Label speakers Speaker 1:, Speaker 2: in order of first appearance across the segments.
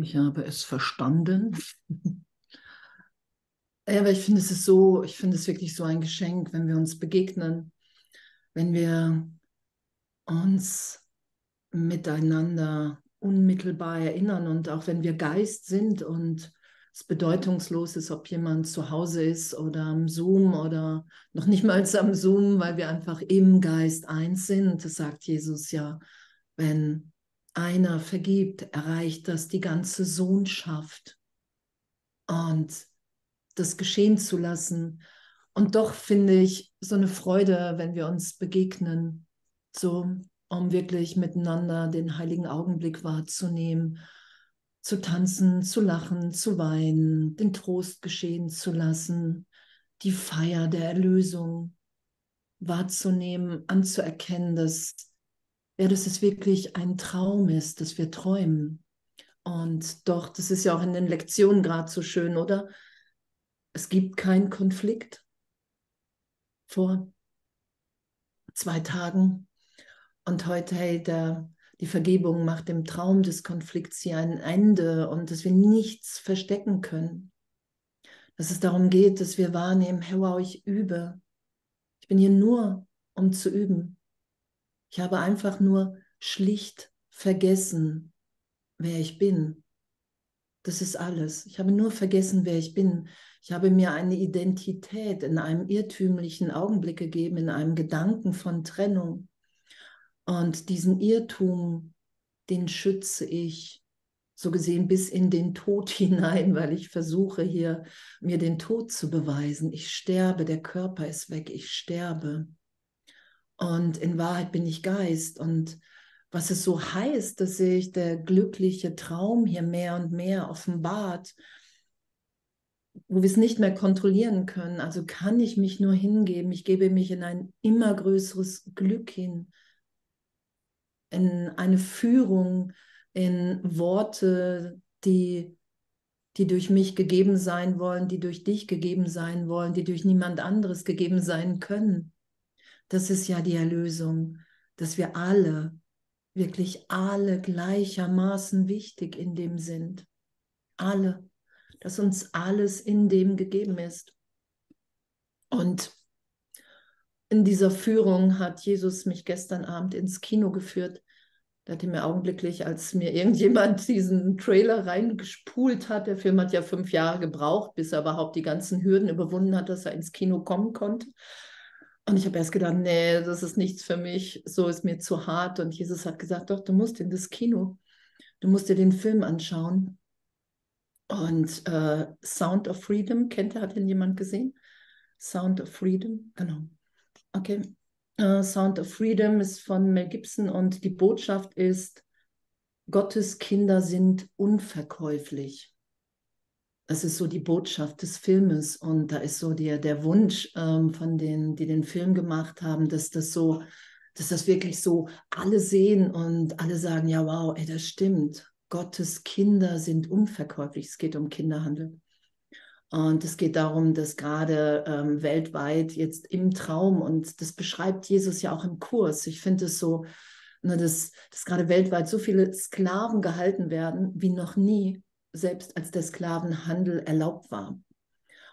Speaker 1: Ich habe es verstanden. Ja, aber ich finde, es ist so, ich finde es wirklich so ein Geschenk, wenn wir uns begegnen, wenn wir uns miteinander unmittelbar erinnern und auch wenn wir Geist sind und es bedeutungslos ist, ob jemand zu Hause ist oder am Zoom oder noch nicht mal am Zoom, weil wir einfach im Geist eins sind. Das sagt Jesus ja, wenn einer vergibt, erreicht das die ganze Sohnschaft. Und das geschehen zu lassen. Und doch finde ich so eine Freude, wenn wir uns begegnen, so um wirklich miteinander den heiligen Augenblick wahrzunehmen, zu tanzen, zu lachen, zu weinen, den Trost geschehen zu lassen, die Feier der Erlösung wahrzunehmen, anzuerkennen, dass, ja, dass es wirklich ein Traum ist, dass wir träumen. Und doch, das ist ja auch in den Lektionen gerade so schön, oder? Es gibt keinen Konflikt. Vor zwei Tagen und heute, hey, der, die Vergebung macht dem Traum des Konflikts hier ein Ende und dass wir nichts verstecken können. Dass es darum geht, dass wir wahrnehmen, hey, wow, ich übe. Ich bin hier nur, um zu üben. Ich habe einfach nur schlicht vergessen, wer ich bin. Das ist alles. Ich habe nur vergessen, wer ich bin. Ich habe mir eine Identität in einem irrtümlichen Augenblick gegeben, in einem Gedanken von Trennung. Und diesen Irrtum, den schütze ich so gesehen bis in den Tod hinein, weil ich versuche hier mir den Tod zu beweisen. Ich sterbe, der Körper ist weg, ich sterbe. Und in Wahrheit bin ich Geist. Und was es so heißt, dass sich der glückliche Traum hier mehr und mehr offenbart wo wir es nicht mehr kontrollieren können. Also kann ich mich nur hingeben. Ich gebe mich in ein immer größeres Glück hin, in eine Führung, in Worte, die, die durch mich gegeben sein wollen, die durch dich gegeben sein wollen, die durch niemand anderes gegeben sein können. Das ist ja die Erlösung, dass wir alle, wirklich alle gleichermaßen wichtig in dem sind. Alle dass uns alles in dem gegeben ist. Und in dieser Führung hat Jesus mich gestern Abend ins Kino geführt. Da hat er mir augenblicklich, als mir irgendjemand diesen Trailer reingespult hat, der Film hat ja fünf Jahre gebraucht, bis er überhaupt die ganzen Hürden überwunden hat, dass er ins Kino kommen konnte. Und ich habe erst gedacht, nee, das ist nichts für mich, so ist mir zu hart. Und Jesus hat gesagt, doch, du musst in das Kino, du musst dir den Film anschauen. Und äh, Sound of Freedom, kennt ihr, hat ihn jemand gesehen? Sound of Freedom, genau. Okay. Uh, Sound of Freedom ist von Mel Gibson und die Botschaft ist, Gottes Kinder sind unverkäuflich. Das ist so die Botschaft des Filmes und da ist so der, der Wunsch ähm, von denen, die den Film gemacht haben, dass das so, dass das wirklich so alle sehen und alle sagen, ja wow, ey, das stimmt. Gottes Kinder sind unverkäuflich. Es geht um Kinderhandel. Und es geht darum, dass gerade ähm, weltweit jetzt im Traum, und das beschreibt Jesus ja auch im Kurs, ich finde es so, ne, dass, dass gerade weltweit so viele Sklaven gehalten werden, wie noch nie, selbst als der Sklavenhandel erlaubt war.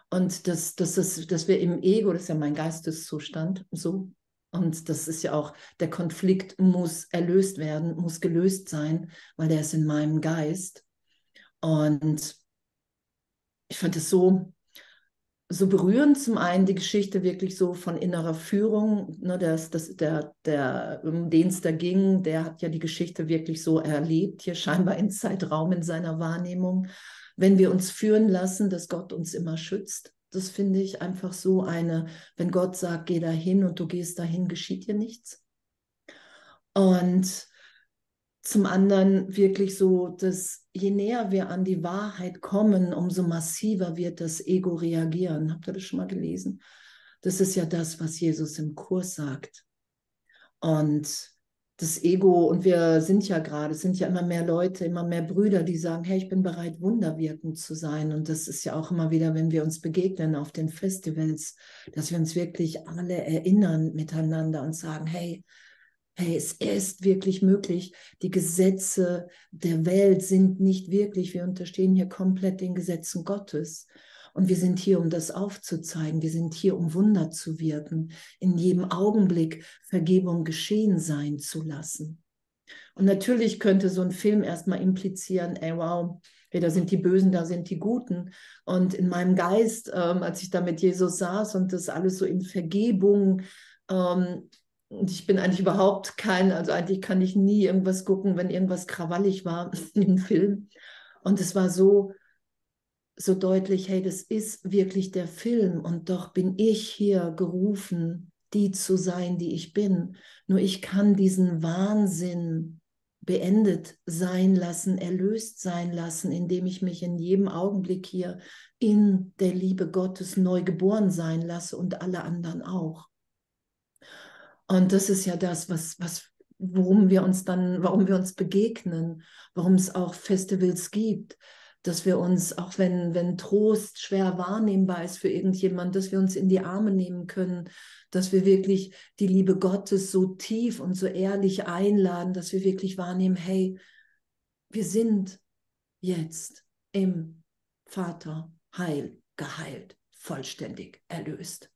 Speaker 1: Und dass, dass, dass, dass wir im Ego, das ist ja mein Geisteszustand, so und das ist ja auch, der Konflikt muss erlöst werden, muss gelöst sein, weil der ist in meinem Geist. Und ich fand es so, so berührend, zum einen die Geschichte wirklich so von innerer Führung, ne, das, das, der, der, um den es da ging, der hat ja die Geschichte wirklich so erlebt, hier scheinbar in Zeitraum in seiner Wahrnehmung. Wenn wir uns führen lassen, dass Gott uns immer schützt, das finde ich einfach so eine, wenn Gott sagt, geh dahin und du gehst dahin, geschieht dir nichts. Und zum anderen wirklich so, dass je näher wir an die Wahrheit kommen, umso massiver wird das Ego reagieren. Habt ihr das schon mal gelesen? Das ist ja das, was Jesus im Kurs sagt. Und das Ego, und wir sind ja gerade, es sind ja immer mehr Leute, immer mehr Brüder, die sagen, hey, ich bin bereit, wunderwirkend zu sein. Und das ist ja auch immer wieder, wenn wir uns begegnen auf den Festivals, dass wir uns wirklich alle erinnern miteinander und sagen, hey, Hey, es ist wirklich möglich. Die Gesetze der Welt sind nicht wirklich. Wir unterstehen hier komplett den Gesetzen Gottes. Und wir sind hier, um das aufzuzeigen. Wir sind hier, um Wunder zu wirken, in jedem Augenblick Vergebung geschehen sein zu lassen. Und natürlich könnte so ein Film erstmal implizieren, ey, wow, hey, da sind die Bösen, da sind die Guten. Und in meinem Geist, ähm, als ich da mit Jesus saß und das alles so in Vergebung ähm, und ich bin eigentlich überhaupt kein, also eigentlich kann ich nie irgendwas gucken, wenn irgendwas krawallig war im Film. Und es war so, so deutlich, hey, das ist wirklich der Film und doch bin ich hier gerufen, die zu sein, die ich bin. Nur ich kann diesen Wahnsinn beendet sein lassen, erlöst sein lassen, indem ich mich in jedem Augenblick hier in der Liebe Gottes neu geboren sein lasse und alle anderen auch. Und das ist ja das, was, was, worum wir uns dann, warum wir uns begegnen, warum es auch Festivals gibt, dass wir uns, auch wenn, wenn Trost schwer wahrnehmbar ist für irgendjemand, dass wir uns in die Arme nehmen können, dass wir wirklich die Liebe Gottes so tief und so ehrlich einladen, dass wir wirklich wahrnehmen, hey, wir sind jetzt im Vater heil, geheilt, vollständig erlöst.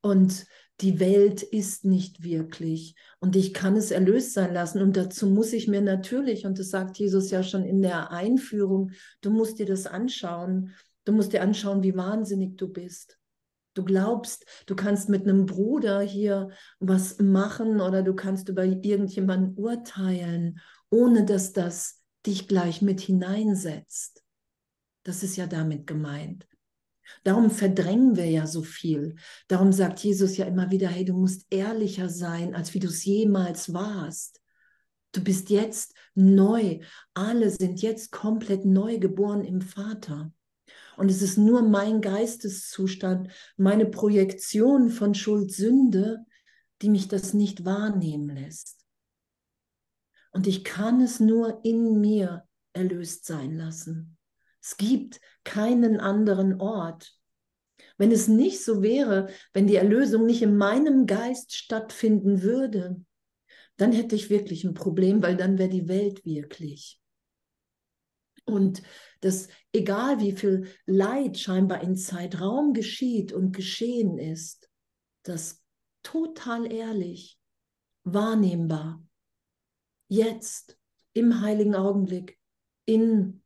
Speaker 1: Und die Welt ist nicht wirklich und ich kann es erlöst sein lassen. Und dazu muss ich mir natürlich, und das sagt Jesus ja schon in der Einführung, du musst dir das anschauen. Du musst dir anschauen, wie wahnsinnig du bist. Du glaubst, du kannst mit einem Bruder hier was machen oder du kannst über irgendjemanden urteilen, ohne dass das dich gleich mit hineinsetzt. Das ist ja damit gemeint. Darum verdrängen wir ja so viel. Darum sagt Jesus ja immer wieder, hey, du musst ehrlicher sein, als wie du es jemals warst. Du bist jetzt neu. Alle sind jetzt komplett neu geboren im Vater. Und es ist nur mein Geisteszustand, meine Projektion von Schuld, Sünde, die mich das nicht wahrnehmen lässt. Und ich kann es nur in mir erlöst sein lassen. Es gibt keinen anderen Ort. Wenn es nicht so wäre, wenn die Erlösung nicht in meinem Geist stattfinden würde, dann hätte ich wirklich ein Problem, weil dann wäre die Welt wirklich. Und das, egal wie viel Leid scheinbar in Zeitraum geschieht und geschehen ist, das total ehrlich, wahrnehmbar, jetzt, im heiligen Augenblick, in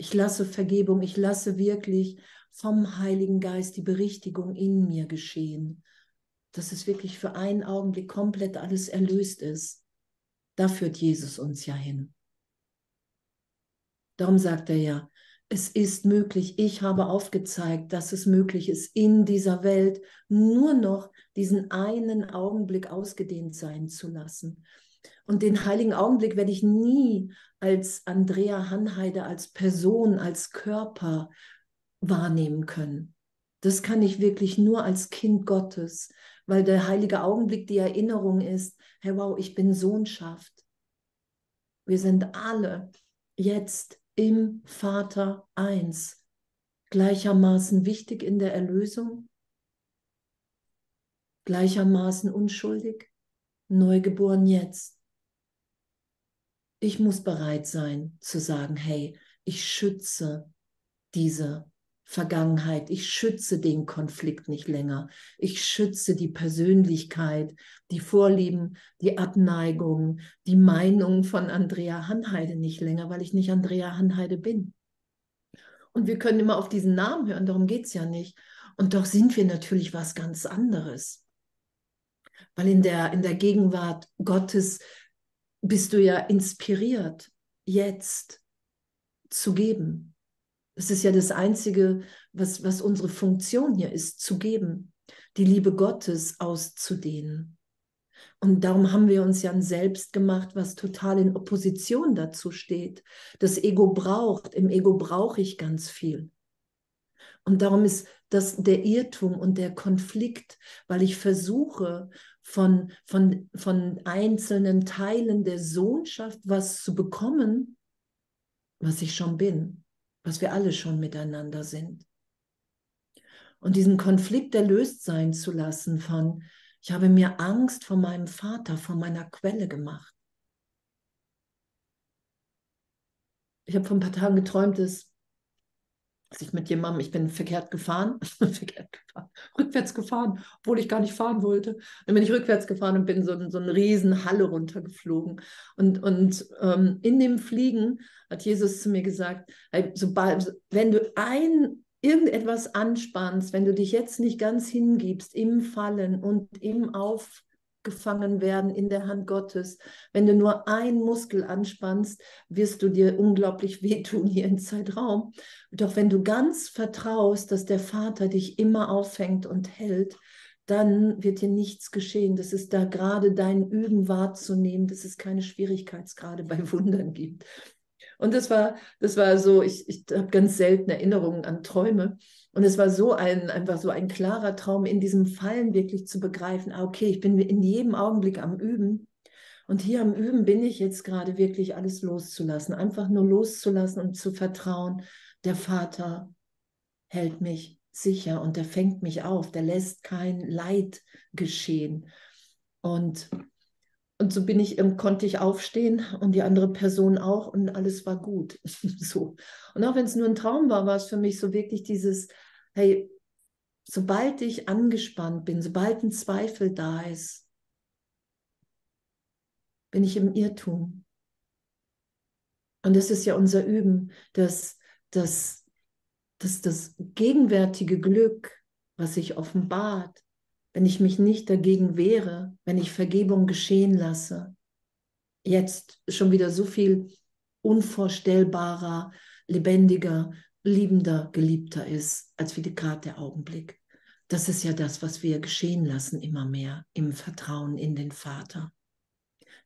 Speaker 1: ich lasse Vergebung, ich lasse wirklich vom Heiligen Geist die Berichtigung in mir geschehen, dass es wirklich für einen Augenblick komplett alles erlöst ist. Da führt Jesus uns ja hin. Darum sagt er ja, es ist möglich, ich habe aufgezeigt, dass es möglich ist, in dieser Welt nur noch diesen einen Augenblick ausgedehnt sein zu lassen. Und den heiligen Augenblick werde ich nie als Andrea Hanheide, als Person, als Körper wahrnehmen können. Das kann ich wirklich nur als Kind Gottes, weil der heilige Augenblick die Erinnerung ist, hey wow, ich bin Sohnschaft. Wir sind alle jetzt im Vater eins, gleichermaßen wichtig in der Erlösung, gleichermaßen unschuldig, neugeboren jetzt. Ich muss bereit sein zu sagen, hey, ich schütze diese Vergangenheit, ich schütze den Konflikt nicht länger, ich schütze die Persönlichkeit, die Vorlieben, die Abneigung, die Meinung von Andrea Hanheide nicht länger, weil ich nicht Andrea Hanheide bin. Und wir können immer auf diesen Namen hören, darum geht es ja nicht. Und doch sind wir natürlich was ganz anderes weil in der, in der Gegenwart Gottes bist du ja inspiriert, jetzt zu geben. Es ist ja das Einzige, was, was unsere Funktion hier ist, zu geben, die Liebe Gottes auszudehnen. Und darum haben wir uns ja ein Selbst gemacht, was total in Opposition dazu steht. Das Ego braucht, im Ego brauche ich ganz viel. Und darum ist das der Irrtum und der Konflikt, weil ich versuche, von, von, von einzelnen Teilen der Sohnschaft was zu bekommen, was ich schon bin, was wir alle schon miteinander sind. Und diesen Konflikt erlöst sein zu lassen von, Ich habe mir Angst vor meinem Vater, vor meiner Quelle gemacht. Ich habe vor ein paar Tagen geträumt, dass dass ich mit jemandem, ich bin verkehrt gefahren, verkehrt gefahren, rückwärts gefahren, obwohl ich gar nicht fahren wollte. Dann bin ich rückwärts gefahren und bin so, so eine riesen Halle runtergeflogen. Und, und ähm, in dem Fliegen hat Jesus zu mir gesagt, hey, sobald, wenn du ein irgendetwas anspannst, wenn du dich jetzt nicht ganz hingibst im Fallen und im Auf gefangen werden in der Hand Gottes. Wenn du nur einen Muskel anspannst, wirst du dir unglaublich wehtun hier im Zeitraum. Doch wenn du ganz vertraust, dass der Vater dich immer auffängt und hält, dann wird dir nichts geschehen. Das ist da gerade dein Üben wahrzunehmen, dass es keine Schwierigkeitsgrade bei Wundern gibt. Und das war, das war so, ich, ich habe ganz selten Erinnerungen an Träume. Und es war so ein, einfach so ein klarer Traum, in diesem Fallen wirklich zu begreifen, ah, okay, ich bin in jedem Augenblick am Üben. Und hier am Üben bin ich jetzt gerade wirklich alles loszulassen, einfach nur loszulassen und zu vertrauen, der Vater hält mich sicher und der fängt mich auf, der lässt kein Leid geschehen. Und, und so bin ich, konnte ich aufstehen und die andere Person auch und alles war gut. so. Und auch wenn es nur ein Traum war, war es für mich so wirklich dieses, hey, sobald ich angespannt bin, sobald ein Zweifel da ist, bin ich im Irrtum. Und das ist ja unser Üben, dass, dass, dass das gegenwärtige Glück, was sich offenbart, wenn ich mich nicht dagegen wehre, wenn ich Vergebung geschehen lasse, jetzt schon wieder so viel unvorstellbarer, lebendiger, liebender, geliebter ist, als wie gerade der Augenblick. Das ist ja das, was wir geschehen lassen immer mehr im Vertrauen in den Vater.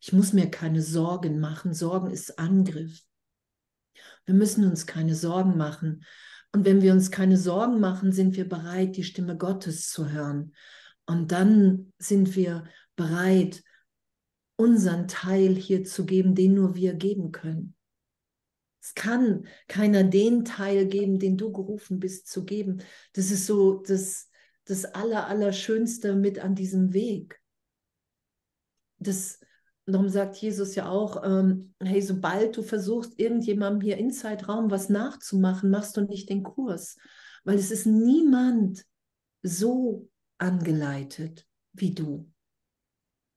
Speaker 1: Ich muss mir keine Sorgen machen. Sorgen ist Angriff. Wir müssen uns keine Sorgen machen. Und wenn wir uns keine Sorgen machen, sind wir bereit, die Stimme Gottes zu hören. Und dann sind wir bereit, unseren Teil hier zu geben, den nur wir geben können. Es kann keiner den Teil geben, den du gerufen bist zu geben. Das ist so das, das Aller, Allerschönste mit an diesem Weg. Das, darum sagt Jesus ja auch, ähm, hey, sobald du versuchst, irgendjemandem hier in Zeitraum was nachzumachen, machst du nicht den Kurs. Weil es ist niemand so angeleitet wie du.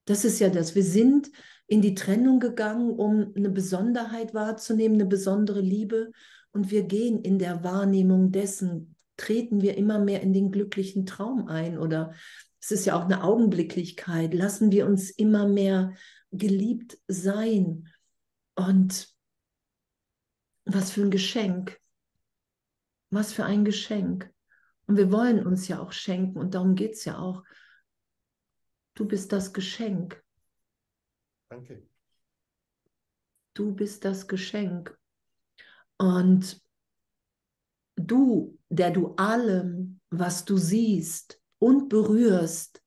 Speaker 1: Das ist ja das. Wir sind in die Trennung gegangen, um eine Besonderheit wahrzunehmen, eine besondere Liebe. Und wir gehen in der Wahrnehmung dessen, treten wir immer mehr in den glücklichen Traum ein. Oder es ist ja auch eine Augenblicklichkeit. Lassen wir uns immer mehr geliebt sein. Und was für ein Geschenk. Was für ein Geschenk. Und wir wollen uns ja auch schenken und darum geht es ja auch. Du bist das Geschenk.
Speaker 2: Danke.
Speaker 1: Du bist das Geschenk. Und du, der du allem, was du siehst und berührst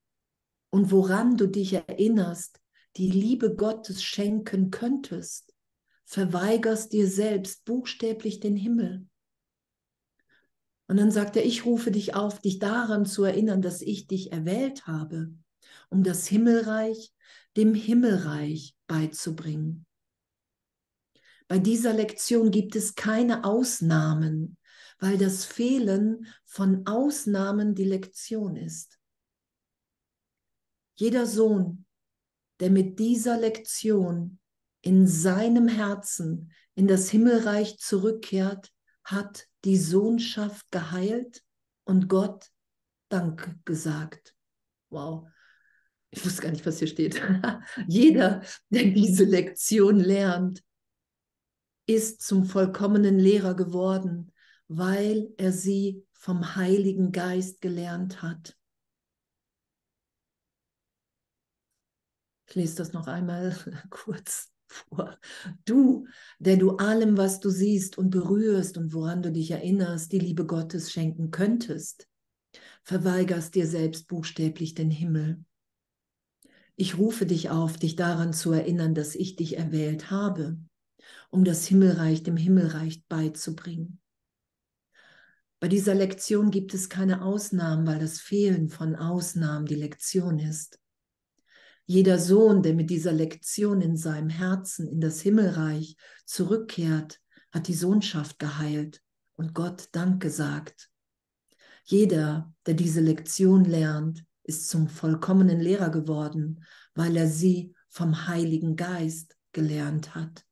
Speaker 1: und woran du dich erinnerst, die Liebe Gottes schenken könntest, verweigerst dir selbst buchstäblich den Himmel. Und dann sagt er, ich rufe dich auf, dich daran zu erinnern, dass ich dich erwählt habe, um das Himmelreich dem Himmelreich beizubringen. Bei dieser Lektion gibt es keine Ausnahmen, weil das Fehlen von Ausnahmen die Lektion ist. Jeder Sohn, der mit dieser Lektion in seinem Herzen in das Himmelreich zurückkehrt, hat die Sohnschaft geheilt und Gott Dank gesagt. Wow, ich wusste gar nicht, was hier steht. Jeder, der diese Lektion lernt, ist zum vollkommenen Lehrer geworden, weil er sie vom Heiligen Geist gelernt hat. Ich lese das noch einmal kurz vor. Du, der du allem, was du siehst und berührst und woran du dich erinnerst, die Liebe Gottes schenken könntest, verweigerst dir selbst buchstäblich den Himmel ich rufe dich auf, dich daran zu erinnern, dass ich dich erwählt habe, um das Himmelreich dem Himmelreich beizubringen. Bei dieser Lektion gibt es keine Ausnahmen, weil das Fehlen von Ausnahmen die Lektion ist. Jeder Sohn, der mit dieser Lektion in seinem Herzen in das Himmelreich zurückkehrt, hat die Sohnschaft geheilt und Gott Dank gesagt. Jeder, der diese Lektion lernt, ist zum vollkommenen Lehrer geworden, weil er sie vom Heiligen Geist gelernt hat.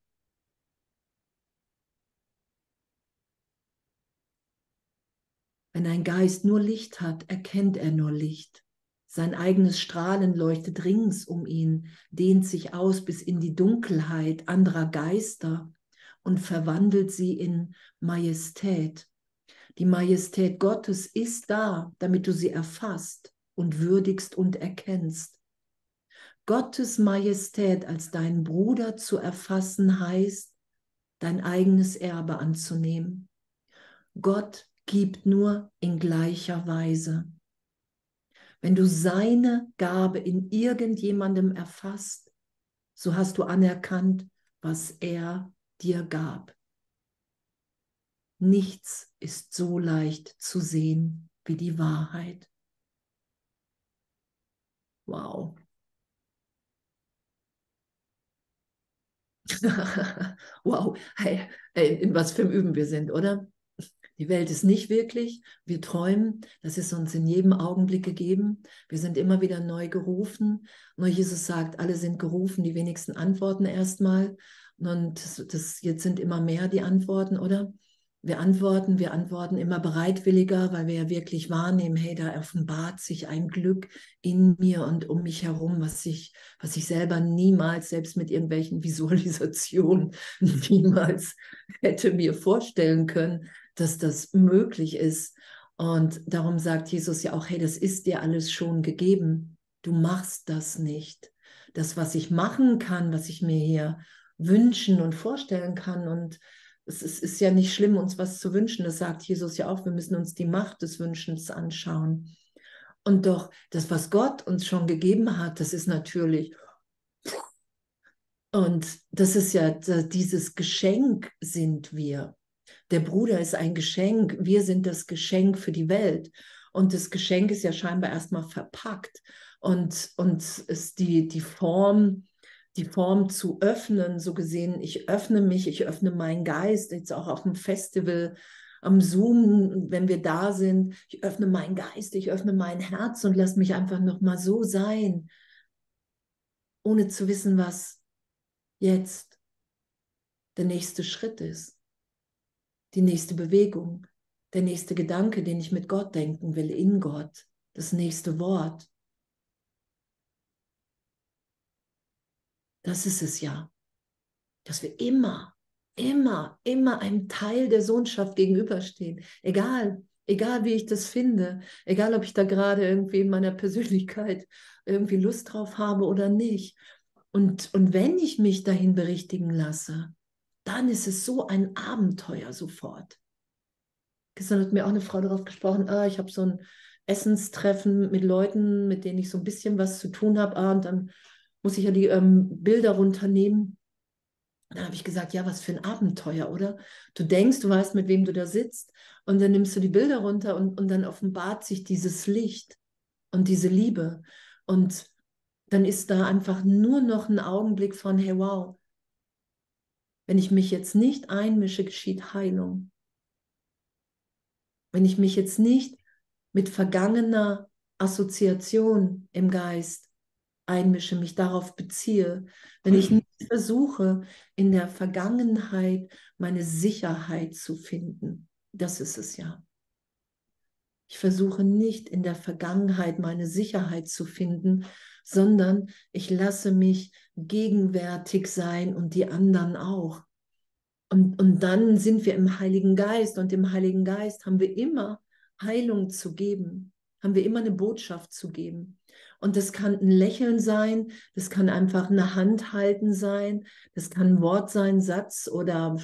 Speaker 1: Wenn ein Geist nur Licht hat, erkennt er nur Licht. Sein eigenes Strahlen leuchtet rings um ihn, dehnt sich aus bis in die Dunkelheit anderer Geister und verwandelt sie in Majestät. Die Majestät Gottes ist da, damit du sie erfasst und würdigst und erkennst. Gottes Majestät als dein Bruder zu erfassen heißt, dein eigenes Erbe anzunehmen. Gott gibt nur in gleicher Weise. Wenn du seine Gabe in irgendjemandem erfasst, so hast du anerkannt, was er dir gab. Nichts ist so leicht zu sehen wie die Wahrheit. Wow. wow, hey, in was für einem Üben wir sind, oder? Die Welt ist nicht wirklich. Wir träumen. Das ist uns in jedem Augenblick gegeben. Wir sind immer wieder neu gerufen. Nur Jesus sagt, alle sind gerufen, die wenigsten antworten erstmal. Und das, das, jetzt sind immer mehr die Antworten, oder? Wir antworten, wir antworten immer bereitwilliger, weil wir ja wirklich wahrnehmen, hey, da offenbart sich ein Glück in mir und um mich herum, was ich, was ich selber niemals, selbst mit irgendwelchen Visualisationen, niemals hätte mir vorstellen können, dass das möglich ist. Und darum sagt Jesus ja auch, hey, das ist dir alles schon gegeben. Du machst das nicht. Das, was ich machen kann, was ich mir hier wünschen und vorstellen kann. Und es ist, ist ja nicht schlimm, uns was zu wünschen. Das sagt Jesus ja auch. Wir müssen uns die Macht des Wünschens anschauen. Und doch, das, was Gott uns schon gegeben hat, das ist natürlich. Und das ist ja, dieses Geschenk sind wir. Der Bruder ist ein Geschenk, wir sind das Geschenk für die Welt. Und das Geschenk ist ja scheinbar erstmal verpackt. Und, und ist die, die Form, die Form zu öffnen, so gesehen, ich öffne mich, ich öffne meinen Geist, jetzt auch auf dem Festival, am Zoom, wenn wir da sind, ich öffne meinen Geist, ich öffne mein Herz und lasse mich einfach nochmal so sein, ohne zu wissen, was jetzt der nächste Schritt ist die nächste Bewegung, der nächste Gedanke, den ich mit Gott denken will, in Gott, das nächste Wort. Das ist es ja, dass wir immer, immer, immer einem Teil der Sohnschaft gegenüberstehen. Egal, egal wie ich das finde, egal ob ich da gerade irgendwie in meiner Persönlichkeit irgendwie Lust drauf habe oder nicht. Und, und wenn ich mich dahin berichtigen lasse, dann ist es so ein Abenteuer sofort. Gestern hat mir auch eine Frau darauf gesprochen, ah, ich habe so ein Essenstreffen mit Leuten, mit denen ich so ein bisschen was zu tun habe, ah, und dann muss ich ja die ähm, Bilder runternehmen. Dann habe ich gesagt, ja, was für ein Abenteuer, oder? Du denkst, du weißt, mit wem du da sitzt, und dann nimmst du die Bilder runter und, und dann offenbart sich dieses Licht und diese Liebe. Und dann ist da einfach nur noch ein Augenblick von, hey, wow, wenn ich mich jetzt nicht einmische, geschieht Heilung. Wenn ich mich jetzt nicht mit vergangener Assoziation im Geist einmische, mich darauf beziehe, wenn ich nicht versuche, in der Vergangenheit meine Sicherheit zu finden, das ist es ja. Ich versuche nicht in der Vergangenheit meine Sicherheit zu finden, sondern ich lasse mich gegenwärtig sein und die anderen auch. Und, und dann sind wir im Heiligen Geist und im Heiligen Geist haben wir immer Heilung zu geben, haben wir immer eine Botschaft zu geben. Und das kann ein Lächeln sein, das kann einfach eine Hand halten sein, das kann ein Wort sein, Satz oder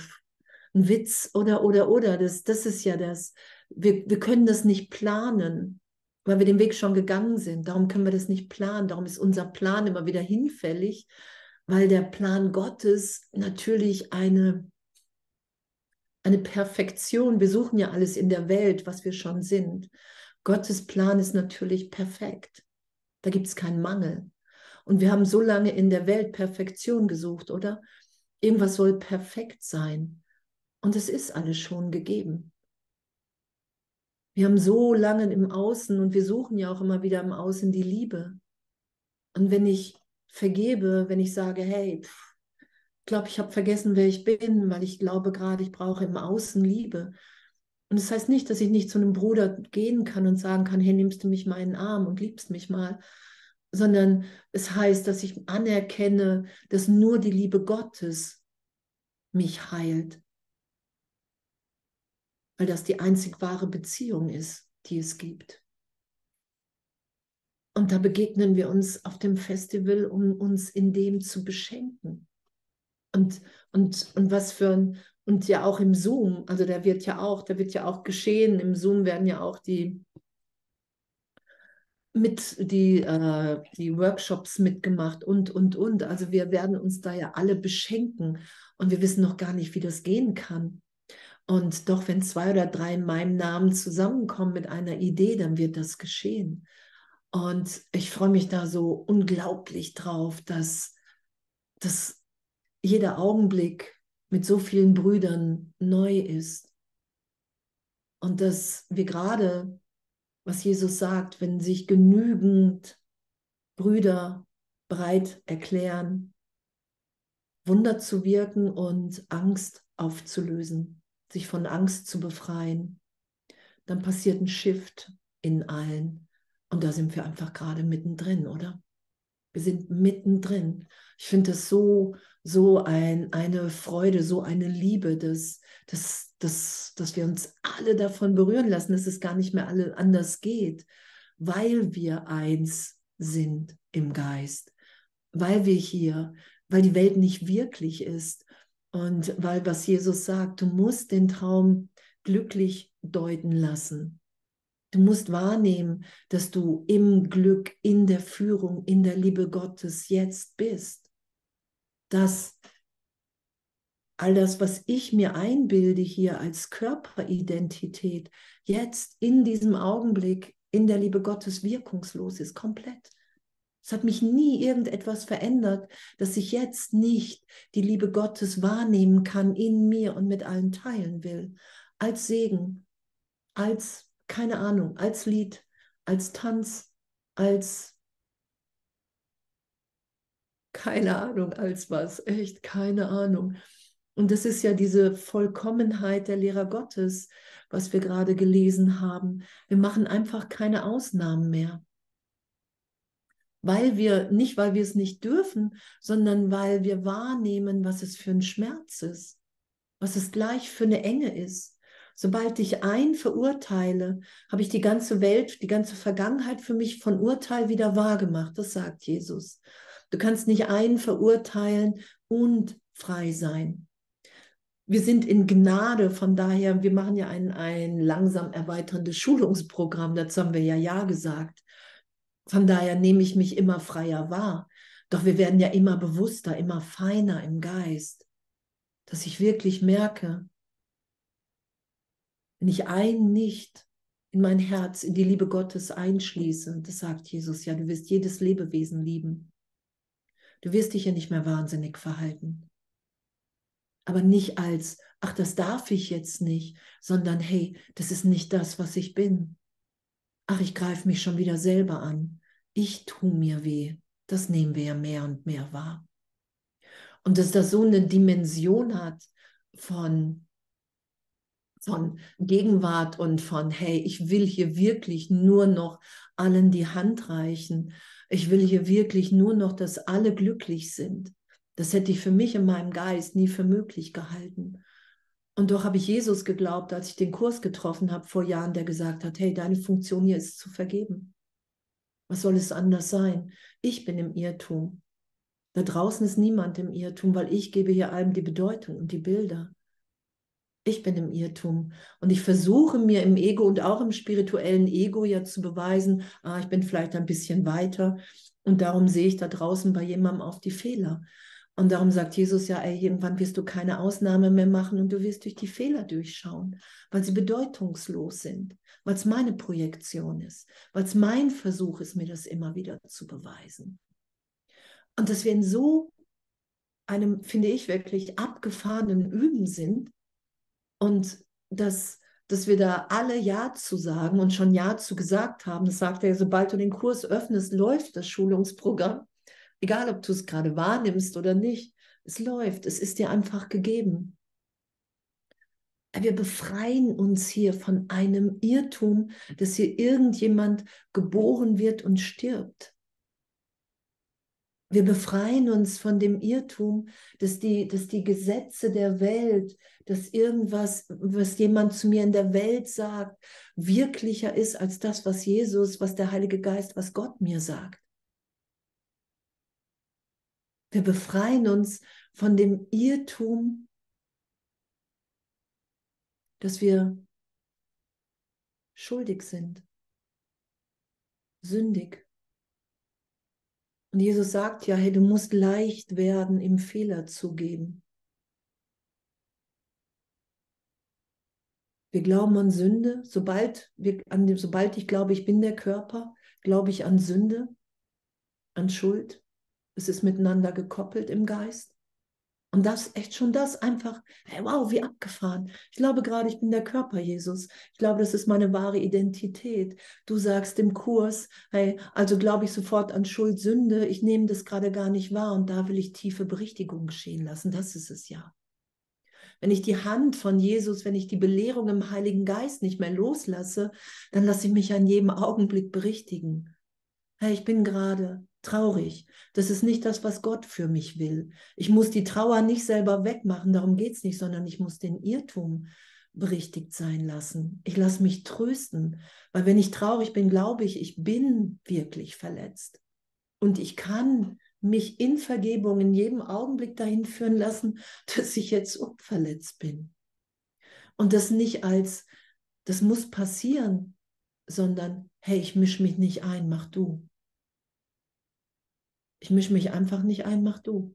Speaker 1: ein Witz oder, oder, oder. Das, das ist ja das. Wir, wir können das nicht planen weil wir den Weg schon gegangen sind. Darum können wir das nicht planen. Darum ist unser Plan immer wieder hinfällig, weil der Plan Gottes natürlich eine, eine Perfektion, wir suchen ja alles in der Welt, was wir schon sind. Gottes Plan ist natürlich perfekt. Da gibt es keinen Mangel. Und wir haben so lange in der Welt Perfektion gesucht, oder? Irgendwas soll perfekt sein. Und es ist alles schon gegeben. Wir haben so lange im Außen und wir suchen ja auch immer wieder im Außen die Liebe. Und wenn ich vergebe, wenn ich sage, hey, ich glaube, ich habe vergessen, wer ich bin, weil ich glaube gerade, ich brauche im Außen Liebe. Und das heißt nicht, dass ich nicht zu einem Bruder gehen kann und sagen kann, hey, nimmst du mich mal in den Arm und liebst mich mal, sondern es heißt, dass ich anerkenne, dass nur die Liebe Gottes mich heilt weil das die einzig wahre Beziehung ist, die es gibt. Und da begegnen wir uns auf dem Festival, um uns in dem zu beschenken. Und, und, und was für ein, und ja auch im Zoom, also da wird ja auch, da wird ja auch geschehen, im Zoom werden ja auch die mit die, äh, die Workshops mitgemacht und, und, und. Also wir werden uns da ja alle beschenken und wir wissen noch gar nicht, wie das gehen kann. Und doch, wenn zwei oder drei in meinem Namen zusammenkommen mit einer Idee, dann wird das geschehen. Und ich freue mich da so unglaublich drauf, dass, dass jeder Augenblick mit so vielen Brüdern neu ist. Und dass wir gerade, was Jesus sagt, wenn sich genügend Brüder bereit erklären, Wunder zu wirken und Angst aufzulösen sich von Angst zu befreien. Dann passiert ein Shift in allen. Und da sind wir einfach gerade mittendrin, oder? Wir sind mittendrin. Ich finde das so, so ein, eine Freude, so eine Liebe, dass, dass, dass, dass wir uns alle davon berühren lassen, dass es gar nicht mehr alle anders geht, weil wir eins sind im Geist, weil wir hier, weil die Welt nicht wirklich ist, und weil was Jesus sagt, du musst den Traum glücklich deuten lassen. Du musst wahrnehmen, dass du im Glück, in der Führung, in der Liebe Gottes jetzt bist. Dass all das, was ich mir einbilde hier als Körperidentität, jetzt in diesem Augenblick in der Liebe Gottes wirkungslos ist, komplett. Es hat mich nie irgendetwas verändert, dass ich jetzt nicht die Liebe Gottes wahrnehmen kann in mir und mit allen teilen will. Als Segen, als, keine Ahnung, als Lied, als Tanz, als, keine Ahnung, als was, echt keine Ahnung. Und das ist ja diese Vollkommenheit der Lehrer Gottes, was wir gerade gelesen haben. Wir machen einfach keine Ausnahmen mehr weil wir, nicht weil wir es nicht dürfen, sondern weil wir wahrnehmen, was es für ein Schmerz ist, was es gleich für eine Enge ist. Sobald ich ein verurteile, habe ich die ganze Welt, die ganze Vergangenheit für mich von Urteil wieder wahrgemacht. Das sagt Jesus. Du kannst nicht einen verurteilen und frei sein. Wir sind in Gnade, von daher, wir machen ja ein, ein langsam erweiterndes Schulungsprogramm, dazu haben wir ja Ja gesagt. Von daher nehme ich mich immer freier wahr. Doch wir werden ja immer bewusster, immer feiner im Geist, dass ich wirklich merke, wenn ich ein nicht in mein Herz, in die Liebe Gottes einschließe, das sagt Jesus ja, du wirst jedes Lebewesen lieben. Du wirst dich ja nicht mehr wahnsinnig verhalten. Aber nicht als, ach, das darf ich jetzt nicht, sondern hey, das ist nicht das, was ich bin ach, ich greife mich schon wieder selber an. Ich tue mir weh. Das nehmen wir ja mehr und mehr wahr. Und dass das so eine Dimension hat von, von Gegenwart und von, hey, ich will hier wirklich nur noch allen die Hand reichen. Ich will hier wirklich nur noch, dass alle glücklich sind. Das hätte ich für mich in meinem Geist nie für möglich gehalten. Und doch habe ich Jesus geglaubt, als ich den Kurs getroffen habe vor Jahren, der gesagt hat, hey, deine Funktion hier ist zu vergeben. Was soll es anders sein? Ich bin im Irrtum. Da draußen ist niemand im Irrtum, weil ich gebe hier allem die Bedeutung und die Bilder. Ich bin im Irrtum und ich versuche mir im Ego und auch im spirituellen Ego ja zu beweisen, ah, ich bin vielleicht ein bisschen weiter und darum sehe ich da draußen bei jemandem auf die Fehler. Und darum sagt Jesus ja, ey, irgendwann wirst du keine Ausnahme mehr machen und du wirst durch die Fehler durchschauen, weil sie bedeutungslos sind, weil es meine Projektion ist, weil es mein Versuch ist, mir das immer wieder zu beweisen. Und dass wir in so einem, finde ich, wirklich abgefahrenen Üben sind und dass, dass wir da alle Ja zu sagen und schon Ja zu gesagt haben. Das sagt er, sobald du den Kurs öffnest, läuft das Schulungsprogramm. Egal, ob du es gerade wahrnimmst oder nicht. Es läuft, es ist dir einfach gegeben. Wir befreien uns hier von einem Irrtum, dass hier irgendjemand geboren wird und stirbt. Wir befreien uns von dem Irrtum, dass die, dass die Gesetze der Welt, dass irgendwas, was jemand zu mir in der Welt sagt, wirklicher ist als das, was Jesus, was der Heilige Geist, was Gott mir sagt. Wir befreien uns von dem Irrtum, dass wir schuldig sind, sündig. Und Jesus sagt ja, hey, du musst leicht werden, im Fehler zugeben. Wir glauben an Sünde. Sobald, wir, an dem, sobald ich glaube, ich bin der Körper, glaube ich an Sünde, an Schuld. Es ist miteinander gekoppelt im Geist. Und das, echt schon das einfach, hey, wow, wie abgefahren. Ich glaube gerade, ich bin der Körper Jesus. Ich glaube, das ist meine wahre Identität. Du sagst im Kurs, hey, also glaube ich sofort an Schuld, Sünde. Ich nehme das gerade gar nicht wahr und da will ich tiefe Berichtigung geschehen lassen. Das ist es ja. Wenn ich die Hand von Jesus, wenn ich die Belehrung im Heiligen Geist nicht mehr loslasse, dann lasse ich mich an jedem Augenblick berichtigen. Hey, ich bin gerade traurig. Das ist nicht das, was Gott für mich will. Ich muss die Trauer nicht selber wegmachen, darum geht es nicht, sondern ich muss den Irrtum berichtigt sein lassen. Ich lasse mich trösten, weil wenn ich traurig bin, glaube ich, ich bin wirklich verletzt. Und ich kann mich in Vergebung in jedem Augenblick dahin führen lassen, dass ich jetzt unverletzt bin. Und das nicht als, das muss passieren, sondern, hey, ich mische mich nicht ein, mach du. Ich mische mich einfach nicht ein, mach du.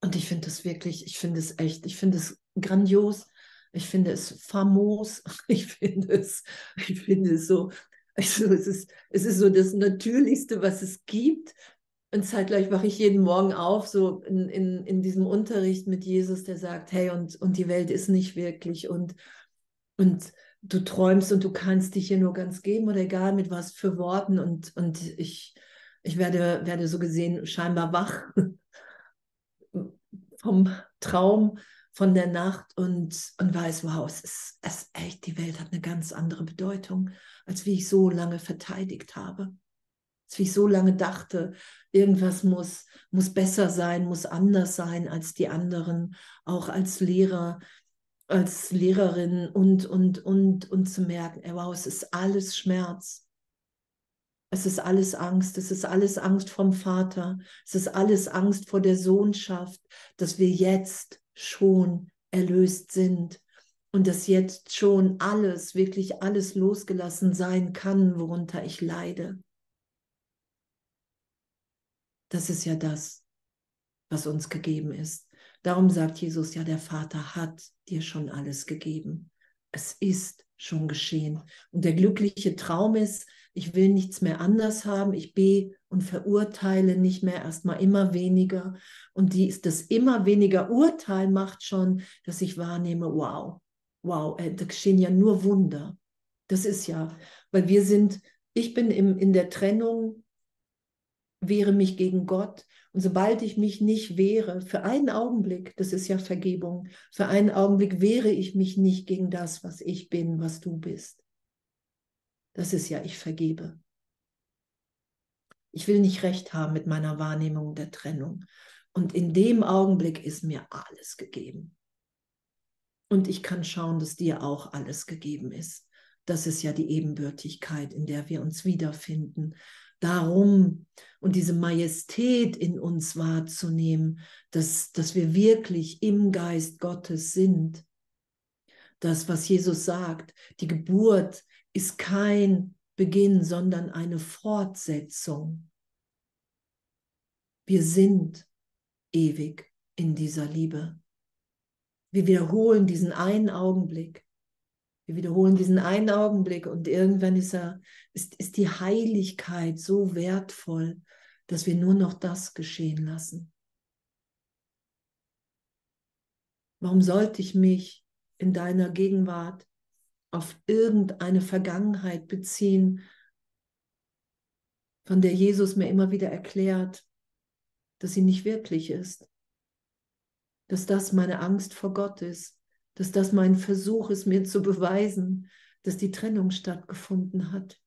Speaker 1: Und ich finde das wirklich, ich finde es echt, ich finde es grandios, ich finde es famos, ich finde es, ich finde es so, also es ist, es ist so das Natürlichste, was es gibt. Und zeitgleich wache ich jeden Morgen auf, so in, in, in diesem Unterricht mit Jesus, der sagt, hey, und, und die Welt ist nicht wirklich und, und du träumst und du kannst dich hier nur ganz geben oder egal mit was für Worten und, und ich, ich werde, werde so gesehen scheinbar wach vom Traum von der Nacht und, und weiß, wow, es ist, es ist echt, die Welt hat eine ganz andere Bedeutung, als wie ich so lange verteidigt habe. Als wie ich so lange dachte, irgendwas muss, muss besser sein, muss anders sein als die anderen, auch als Lehrer als Lehrerin und, und, und, und zu merken, ey, wow, es ist alles Schmerz. Es ist alles Angst, es ist alles Angst vom Vater, es ist alles Angst vor der Sohnschaft, dass wir jetzt schon erlöst sind und dass jetzt schon alles, wirklich alles losgelassen sein kann, worunter ich leide. Das ist ja das, was uns gegeben ist. Darum sagt Jesus, ja, der Vater hat dir schon alles gegeben. Es ist schon geschehen. Und der glückliche Traum ist, ich will nichts mehr anders haben, ich be und verurteile nicht mehr erstmal immer weniger. Und die, das immer weniger Urteil macht schon, dass ich wahrnehme, wow, wow, äh, da geschehen ja nur Wunder. Das ist ja, weil wir sind, ich bin im, in der Trennung, wehre mich gegen Gott und sobald ich mich nicht wehre, für einen Augenblick, das ist ja Vergebung, für einen Augenblick wehre ich mich nicht gegen das, was ich bin, was du bist. Das ist ja, ich vergebe. Ich will nicht recht haben mit meiner Wahrnehmung der Trennung. Und in dem Augenblick ist mir alles gegeben. Und ich kann schauen, dass dir auch alles gegeben ist. Das ist ja die Ebenbürtigkeit, in der wir uns wiederfinden darum und diese Majestät in uns wahrzunehmen, dass, dass wir wirklich im Geist Gottes sind. Das, was Jesus sagt, die Geburt ist kein Beginn, sondern eine Fortsetzung. Wir sind ewig in dieser Liebe. Wir wiederholen diesen einen Augenblick Wir wiederholen diesen einen Augenblick und irgendwann ist, er, ist, ist die Heiligkeit so wertvoll, dass wir nur noch das geschehen lassen. Warum sollte ich mich in deiner Gegenwart auf irgendeine Vergangenheit beziehen, von der Jesus mir immer wieder erklärt, dass sie nicht wirklich ist, dass das meine Angst vor Gott ist, dass das mein Versuch ist, mir zu beweisen, dass die Trennung stattgefunden hat.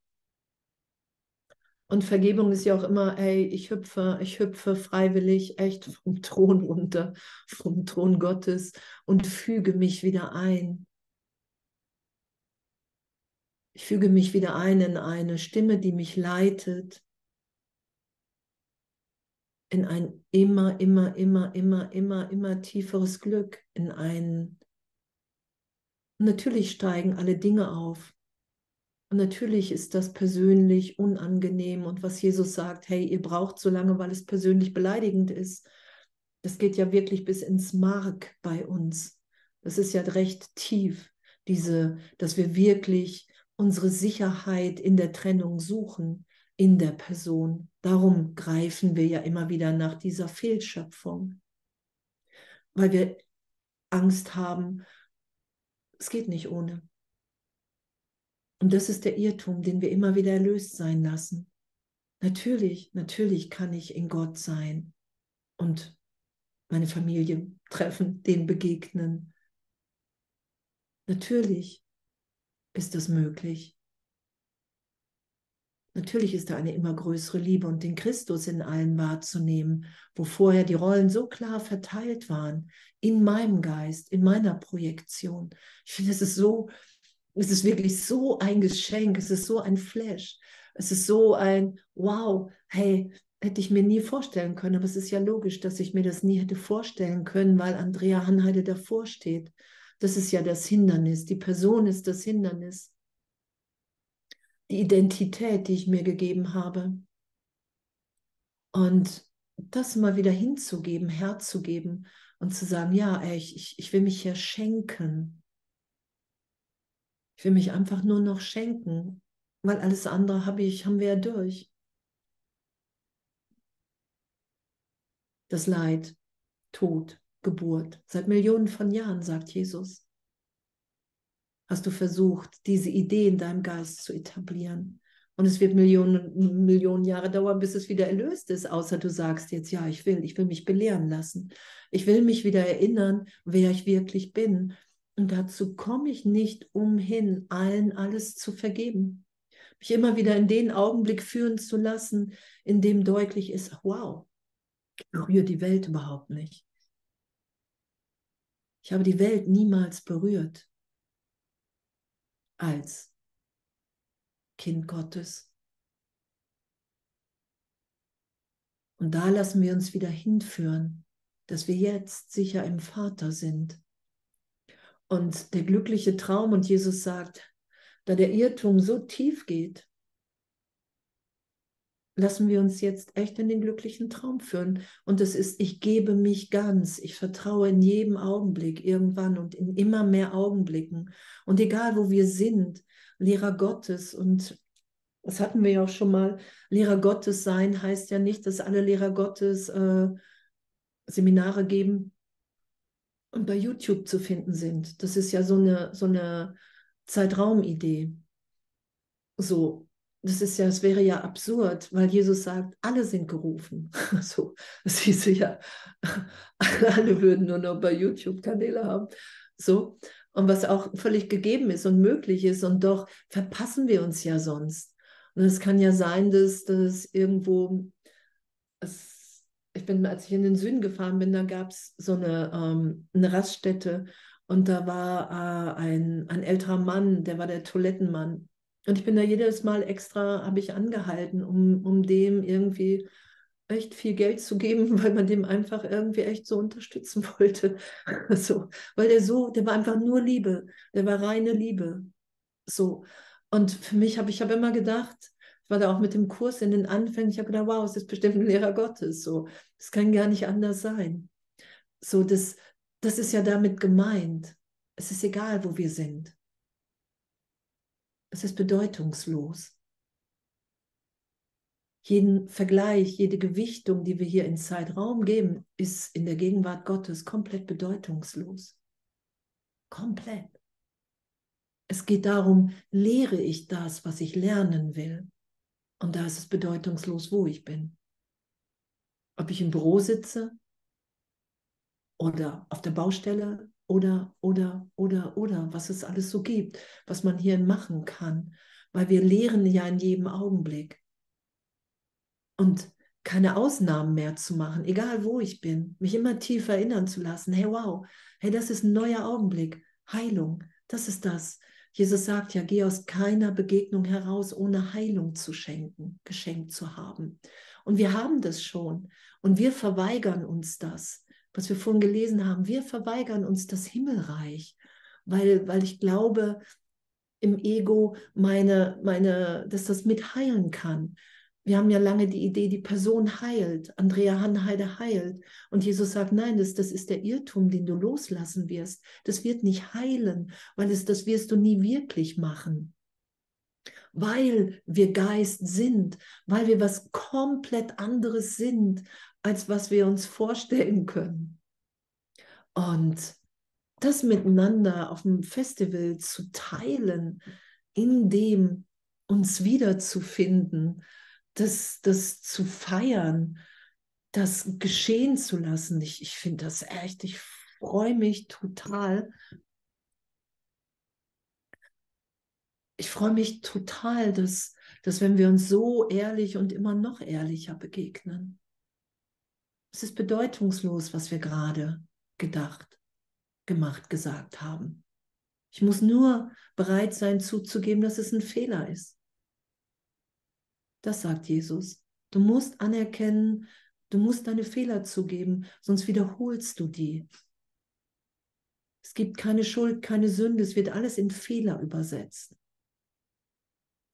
Speaker 1: Und Vergebung ist ja auch immer, ey, ich hüpfe, ich hüpfe freiwillig echt vom Thron runter, vom Thron Gottes und füge mich wieder ein. Ich füge mich wieder ein in eine Stimme, die mich leitet, in ein immer, immer, immer, immer, immer, immer tieferes Glück, in ein... natürlich steigen alle Dinge auf. Und natürlich ist das persönlich unangenehm. Und was Jesus sagt, hey, ihr braucht so lange, weil es persönlich beleidigend ist. Das geht ja wirklich bis ins Mark bei uns. Das ist ja recht tief, diese, dass wir wirklich unsere Sicherheit in der Trennung suchen in der Person. Darum greifen wir ja immer wieder nach dieser Fehlschöpfung, weil wir Angst haben, es geht nicht ohne. Und das ist der Irrtum, den wir immer wieder erlöst sein lassen. Natürlich, natürlich kann ich in Gott sein und meine Familie treffen, denen begegnen. Natürlich ist das möglich. Natürlich ist da eine immer größere Liebe und den Christus in allen wahrzunehmen, wo vorher die Rollen so klar verteilt waren, in meinem Geist, in meiner Projektion. Ich finde, es ist so, es ist wirklich so ein Geschenk, es ist so ein Flash, es ist so ein Wow, hey, hätte ich mir nie vorstellen können, aber es ist ja logisch, dass ich mir das nie hätte vorstellen können, weil Andrea Hanheide davor steht. Das ist ja das Hindernis, die Person ist das Hindernis die Identität, die ich mir gegeben habe. Und das mal wieder hinzugeben, herzugeben und zu sagen, ja, ey, ich, ich will mich hier schenken. Ich will mich einfach nur noch schenken, weil alles andere habe ich, haben wir ja durch. Das Leid, Tod, Geburt, seit Millionen von Jahren, sagt Jesus hast du versucht, diese Idee in deinem Geist zu etablieren. Und es wird Millionen, Millionen Jahre dauern, bis es wieder erlöst ist, außer du sagst jetzt, ja, ich will, ich will mich belehren lassen. Ich will mich wieder erinnern, wer ich wirklich bin. Und dazu komme ich nicht umhin, allen alles zu vergeben. Mich immer wieder in den Augenblick führen zu lassen, in dem deutlich ist, wow, ich berühre die Welt überhaupt nicht. Ich habe die Welt niemals berührt als Kind Gottes. Und da lassen wir uns wieder hinführen, dass wir jetzt sicher im Vater sind. Und der glückliche Traum, und Jesus sagt, da der Irrtum so tief geht, lassen wir uns jetzt echt in den glücklichen Traum führen. Und das ist, ich gebe mich ganz, ich vertraue in jedem Augenblick irgendwann und in immer mehr Augenblicken. Und egal, wo wir sind, Lehrer Gottes und das hatten wir ja auch schon mal, Lehrer Gottes sein heißt ja nicht, dass alle Lehrer Gottes äh, Seminare geben und bei YouTube zu finden sind. Das ist ja so eine, so eine Zeitraumidee. So, das ist ja, es wäre ja absurd, weil Jesus sagt, alle sind gerufen. So, das hieße ja, alle würden nur noch bei YouTube Kanäle haben. So, und was auch völlig gegeben ist und möglich ist. Und doch verpassen wir uns ja sonst. Und es kann ja sein, dass das irgendwo, es, ich bin, als ich in den Süden gefahren bin, da gab es so eine, ähm, eine Raststätte und da war äh, ein, ein älterer Mann, der war der Toilettenmann. Und ich bin da jedes Mal extra, habe ich angehalten, um, um dem irgendwie echt viel Geld zu geben, weil man dem einfach irgendwie echt so unterstützen wollte. so, weil der so, der war einfach nur Liebe, der war reine Liebe. So. Und für mich habe ich habe immer gedacht, ich war da auch mit dem Kurs in den Anfängen, ich habe gedacht, wow, es ist bestimmt ein Lehrer Gottes. So, das kann gar nicht anders sein. So, das, das ist ja damit gemeint. Es ist egal, wo wir sind. Es ist bedeutungslos. Jeden Vergleich, jede Gewichtung, die wir hier in Zeitraum geben, ist in der Gegenwart Gottes komplett bedeutungslos. Komplett. Es geht darum, lehre ich das, was ich lernen will. Und da ist es bedeutungslos, wo ich bin. Ob ich im Büro sitze oder auf der Baustelle oder, oder, oder, oder, was es alles so gibt, was man hier machen kann. Weil wir lehren ja in jedem Augenblick. Und keine Ausnahmen mehr zu machen, egal wo ich bin, mich immer tiefer erinnern zu lassen, hey wow, hey, das ist ein neuer Augenblick, Heilung, das ist das. Jesus sagt ja, geh aus keiner Begegnung heraus, ohne Heilung zu schenken, geschenkt zu haben. Und wir haben das schon. Und wir verweigern uns das, was wir vorhin gelesen haben. Wir verweigern uns das Himmelreich, weil, weil ich glaube, im Ego meine, meine, dass das mit heilen kann. Wir haben ja lange die Idee, die Person heilt. Andrea Hanheide heilt. Und Jesus sagt, nein, das, das ist der Irrtum, den du loslassen wirst. Das wird nicht heilen, weil es, das wirst du nie wirklich machen. Weil wir Geist sind, weil wir was komplett anderes sind, als was wir uns vorstellen können. Und das miteinander auf dem Festival zu teilen, in dem uns wiederzufinden, das, das zu feiern, das geschehen zu lassen. Ich, ich finde das echt, ich freue mich total. Ich freue mich total, dass, dass wenn wir uns so ehrlich und immer noch ehrlicher begegnen. Es ist bedeutungslos, was wir gerade gedacht, gemacht, gesagt haben. Ich muss nur bereit sein zuzugeben, dass es ein Fehler ist. Das sagt Jesus. Du musst anerkennen, du musst deine Fehler zugeben, sonst wiederholst du die. Es gibt keine Schuld, keine Sünde, es wird alles in Fehler übersetzt.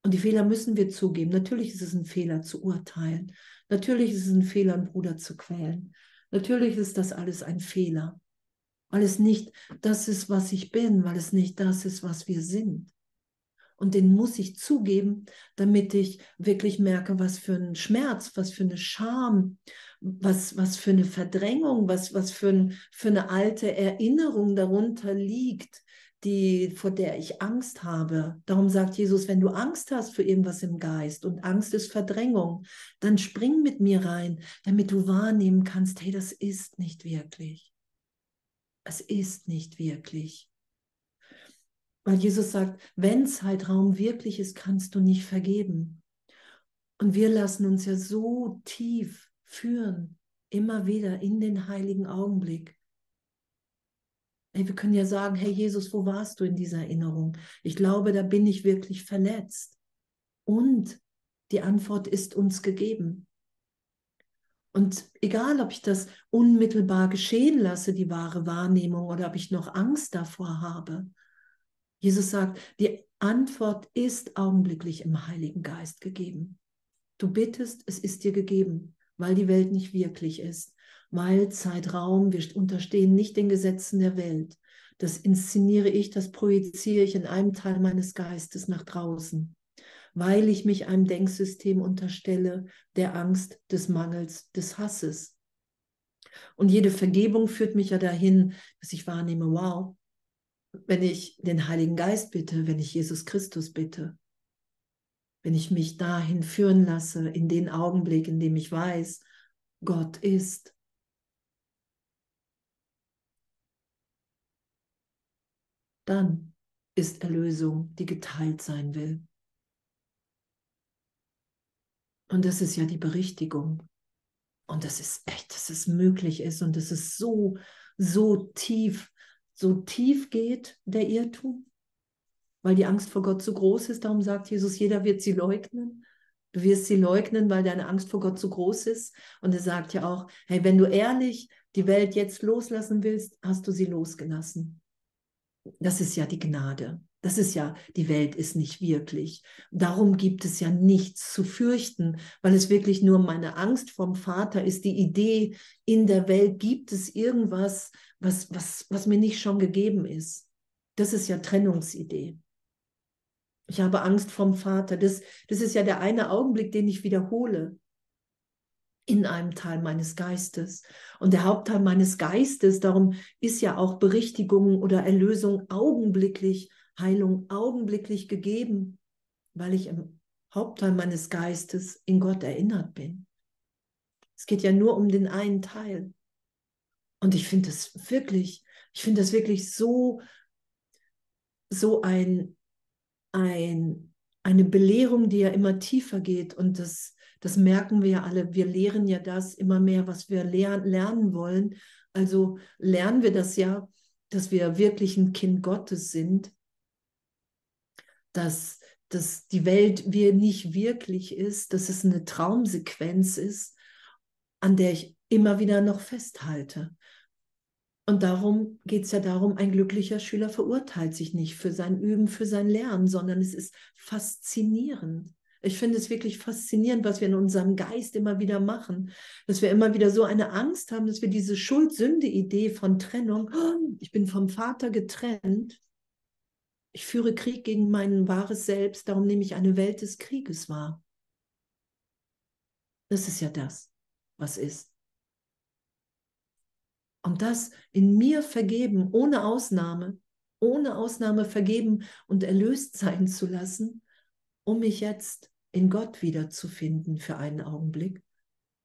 Speaker 1: Und die Fehler müssen wir zugeben. Natürlich ist es ein Fehler zu urteilen. Natürlich ist es ein Fehler, einen Bruder zu quälen. Natürlich ist das alles ein Fehler, weil es nicht das ist, was ich bin, weil es nicht das ist, was wir sind. Und den muss ich zugeben, damit ich wirklich merke, was für ein Schmerz, was für eine Scham, was, was für eine Verdrängung, was, was für, ein, für eine alte Erinnerung darunter liegt, die, vor der ich Angst habe. Darum sagt Jesus, wenn du Angst hast für irgendwas im Geist und Angst ist Verdrängung, dann spring mit mir rein, damit du wahrnehmen kannst, hey, das ist nicht wirklich. Es ist nicht wirklich. Weil Jesus sagt, wenn Zeitraum wirklich ist, kannst du nicht vergeben. Und wir lassen uns ja so tief führen, immer wieder in den heiligen Augenblick. Hey, wir können ja sagen, hey Jesus, wo warst du in dieser Erinnerung? Ich glaube, da bin ich wirklich verletzt. Und die Antwort ist uns gegeben. Und egal, ob ich das unmittelbar geschehen lasse, die wahre Wahrnehmung, oder ob ich noch Angst davor habe, Jesus sagt, die Antwort ist augenblicklich im Heiligen Geist gegeben. Du bittest, es ist dir gegeben, weil die Welt nicht wirklich ist, weil Zeitraum, wir unterstehen nicht den Gesetzen der Welt. Das inszeniere ich, das projiziere ich in einem Teil meines Geistes nach draußen, weil ich mich einem Denksystem unterstelle, der Angst, des Mangels, des Hasses. Und jede Vergebung führt mich ja dahin, dass ich wahrnehme, wow, wenn ich den Heiligen Geist bitte, wenn ich Jesus Christus bitte, wenn ich mich dahin führen lasse, in den Augenblick, in dem ich weiß, Gott ist. Dann ist Erlösung, die geteilt sein will. Und das ist ja die Berichtigung. Und das ist echt, dass es möglich ist und es ist so, so tief so tief geht der Irrtum, weil die Angst vor Gott zu groß ist. Darum sagt Jesus, jeder wird sie leugnen. Du wirst sie leugnen, weil deine Angst vor Gott zu groß ist. Und er sagt ja auch, hey, wenn du ehrlich die Welt jetzt loslassen willst, hast du sie losgelassen. Das ist ja die Gnade. Das ist ja, die Welt ist nicht wirklich. Darum gibt es ja nichts zu fürchten, weil es wirklich nur meine Angst vom Vater ist. Die Idee, in der Welt gibt es irgendwas, was, was, was mir nicht schon gegeben ist. Das ist ja Trennungsidee. Ich habe Angst vom Vater. Das, das ist ja der eine Augenblick, den ich wiederhole in einem Teil meines Geistes. Und der Hauptteil meines Geistes, darum ist ja auch Berichtigung oder Erlösung augenblicklich, Heilung augenblicklich gegeben, weil ich im Hauptteil meines Geistes in Gott erinnert bin. Es geht ja nur um den einen Teil. Und ich finde das wirklich, ich finde das wirklich so, so ein, ein, eine Belehrung, die ja immer tiefer geht. Und das, das merken wir ja alle. Wir lehren ja das immer mehr, was wir ler lernen wollen. Also lernen wir das ja, dass wir wirklich ein Kind Gottes sind, dass, dass die Welt wie nicht wirklich ist, dass es eine Traumsequenz ist, an der ich immer wieder noch festhalte. Und darum geht es ja darum, ein glücklicher Schüler verurteilt sich nicht für sein Üben, für sein Lernen, sondern es ist faszinierend. Ich finde es wirklich faszinierend, was wir in unserem Geist immer wieder machen, dass wir immer wieder so eine Angst haben, dass wir diese Schuld-Sünde-Idee von Trennung, oh, ich bin vom Vater getrennt, ich führe Krieg gegen mein wahres Selbst, darum nehme ich eine Welt des Krieges wahr. Das ist ja das, was ist. Und das in mir vergeben, ohne Ausnahme, ohne Ausnahme vergeben und erlöst sein zu lassen, um mich jetzt in Gott wiederzufinden für einen Augenblick.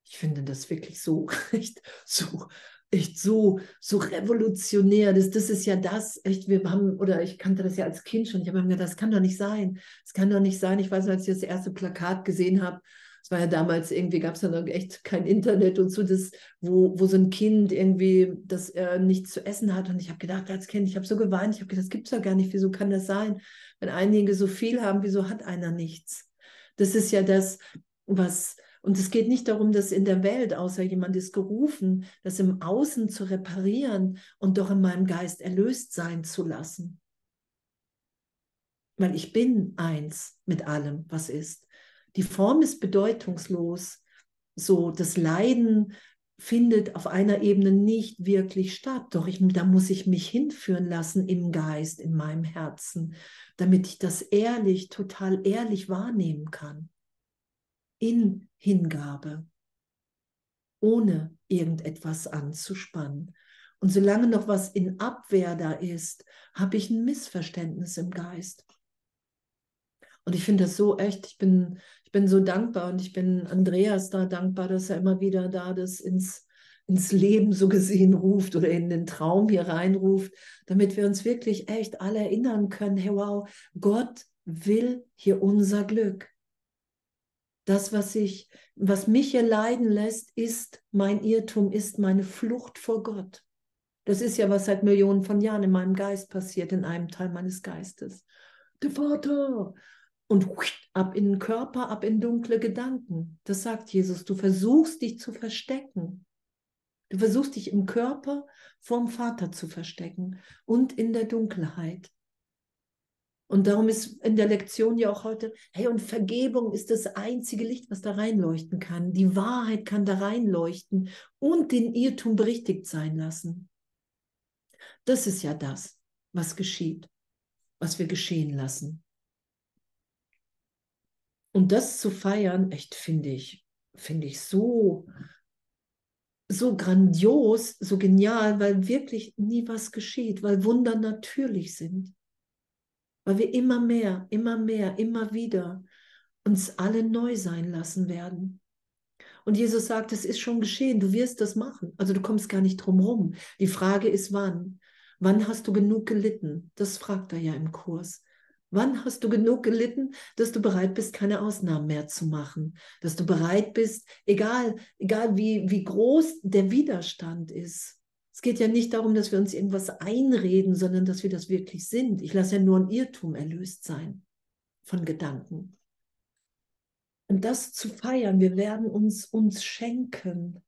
Speaker 1: Ich finde das wirklich so, echt so, echt so, so revolutionär. Das, das ist ja das, echt, wir haben, oder ich kannte das ja als Kind schon. Ich habe mir gedacht, das kann doch nicht sein. Das kann doch nicht sein. Ich weiß, als ich das erste Plakat gesehen habe, es war ja damals irgendwie, gab es ja noch echt kein Internet und so, das, wo, wo so ein Kind irgendwie das äh, nichts zu essen hat. Und ich habe gedacht, als Kind, ich habe so geweint, ich habe gedacht, das gibt es ja gar nicht. Wieso kann das sein? Wenn einige so viel haben, wieso hat einer nichts? Das ist ja das, was, und es geht nicht darum, dass in der Welt, außer jemand ist gerufen, das im Außen zu reparieren und doch in meinem Geist erlöst sein zu lassen. Weil ich bin eins mit allem, was ist. Die Form ist bedeutungslos. So, das Leiden findet auf einer Ebene nicht wirklich statt. Doch ich, da muss ich mich hinführen lassen im Geist, in meinem Herzen, damit ich das ehrlich, total ehrlich wahrnehmen kann. In Hingabe, ohne irgendetwas anzuspannen. Und solange noch was in Abwehr da ist, habe ich ein Missverständnis im Geist. Und ich finde das so echt, ich bin, ich bin so dankbar und ich bin Andreas da dankbar, dass er immer wieder da das ins, ins Leben so gesehen ruft oder in den Traum hier reinruft, damit wir uns wirklich echt alle erinnern können, hey wow, Gott will hier unser Glück. Das, was ich, was mich hier leiden lässt, ist mein Irrtum, ist meine Flucht vor Gott. Das ist ja, was seit Millionen von Jahren in meinem Geist passiert, in einem Teil meines Geistes. Der Vater, und ab in den Körper, ab in dunkle Gedanken. Das sagt Jesus. Du versuchst dich zu verstecken. Du versuchst dich im Körper vom Vater zu verstecken und in der Dunkelheit. Und darum ist in der Lektion ja auch heute, hey, und Vergebung ist das einzige Licht, was da reinleuchten kann. Die Wahrheit kann da reinleuchten und den Irrtum berichtigt sein lassen. Das ist ja das, was geschieht, was wir geschehen lassen. Und das zu feiern, echt finde ich, finde ich so, so grandios, so genial, weil wirklich nie was geschieht, weil Wunder natürlich sind. Weil wir immer mehr, immer mehr, immer wieder uns alle neu sein lassen werden. Und Jesus sagt, es ist schon geschehen, du wirst das machen. Also du kommst gar nicht drum rum. Die Frage ist, wann? Wann hast du genug gelitten? Das fragt er ja im Kurs. Wann hast du genug gelitten, dass du bereit bist, keine Ausnahmen mehr zu machen? Dass du bereit bist, egal, egal wie, wie groß der Widerstand ist. Es geht ja nicht darum, dass wir uns irgendwas einreden, sondern dass wir das wirklich sind. Ich lasse ja nur ein Irrtum erlöst sein von Gedanken. Und das zu feiern, wir werden uns uns schenken.